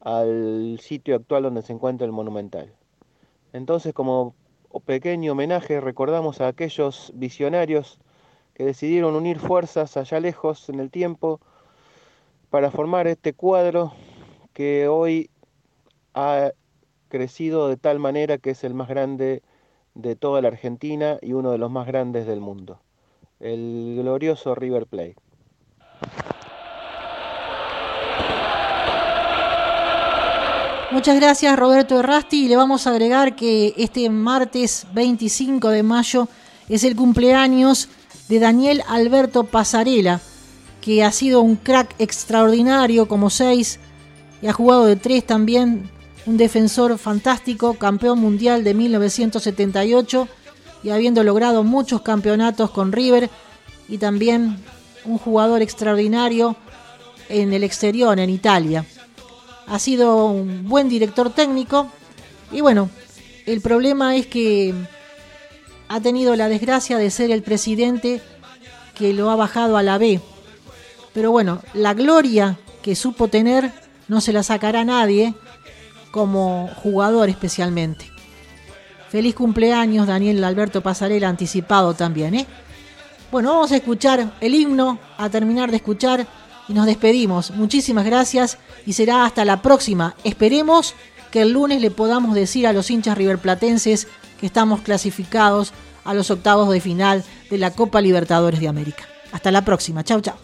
al sitio actual donde se encuentra el Monumental. Entonces, como pequeño homenaje, recordamos a aquellos visionarios que decidieron unir fuerzas allá lejos en el tiempo para formar este cuadro que hoy ha crecido de tal manera que es el más grande de toda la Argentina y uno de los más grandes del mundo, el glorioso River Plate. Muchas gracias Roberto Errasti y le vamos a agregar que este martes 25 de mayo es el cumpleaños de Daniel Alberto Pasarela, que ha sido un crack extraordinario como seis y ha jugado de tres también, un defensor fantástico, campeón mundial de 1978 y habiendo logrado muchos campeonatos con River y también un jugador extraordinario en el exterior, en Italia ha sido un buen director técnico y bueno, el problema es que ha tenido la desgracia de ser el presidente que lo ha bajado a la B. Pero bueno, la gloria que supo tener no se la sacará nadie como jugador especialmente. Feliz cumpleaños Daniel Alberto Pasarela anticipado también, ¿eh? Bueno, vamos a escuchar el himno, a terminar de escuchar y nos despedimos. Muchísimas gracias y será hasta la próxima. Esperemos que el lunes le podamos decir a los hinchas riverplatenses que estamos clasificados a los octavos de final de la Copa Libertadores de América. Hasta la próxima. Chau, chau.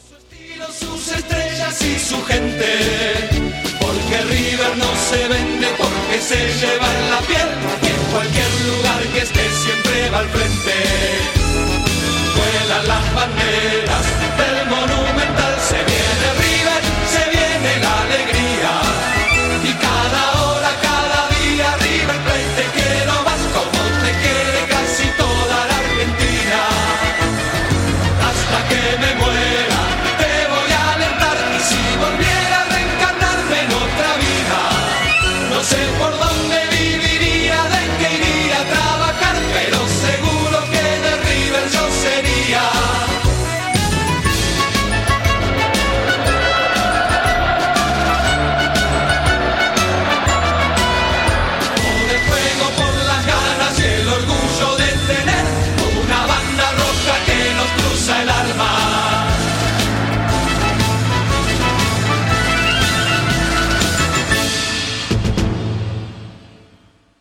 Sus estrellas y su gente, porque River no se vende, porque se lleva en la piel, en cualquier lugar que esté siempre va al frente, vuelan las banderas.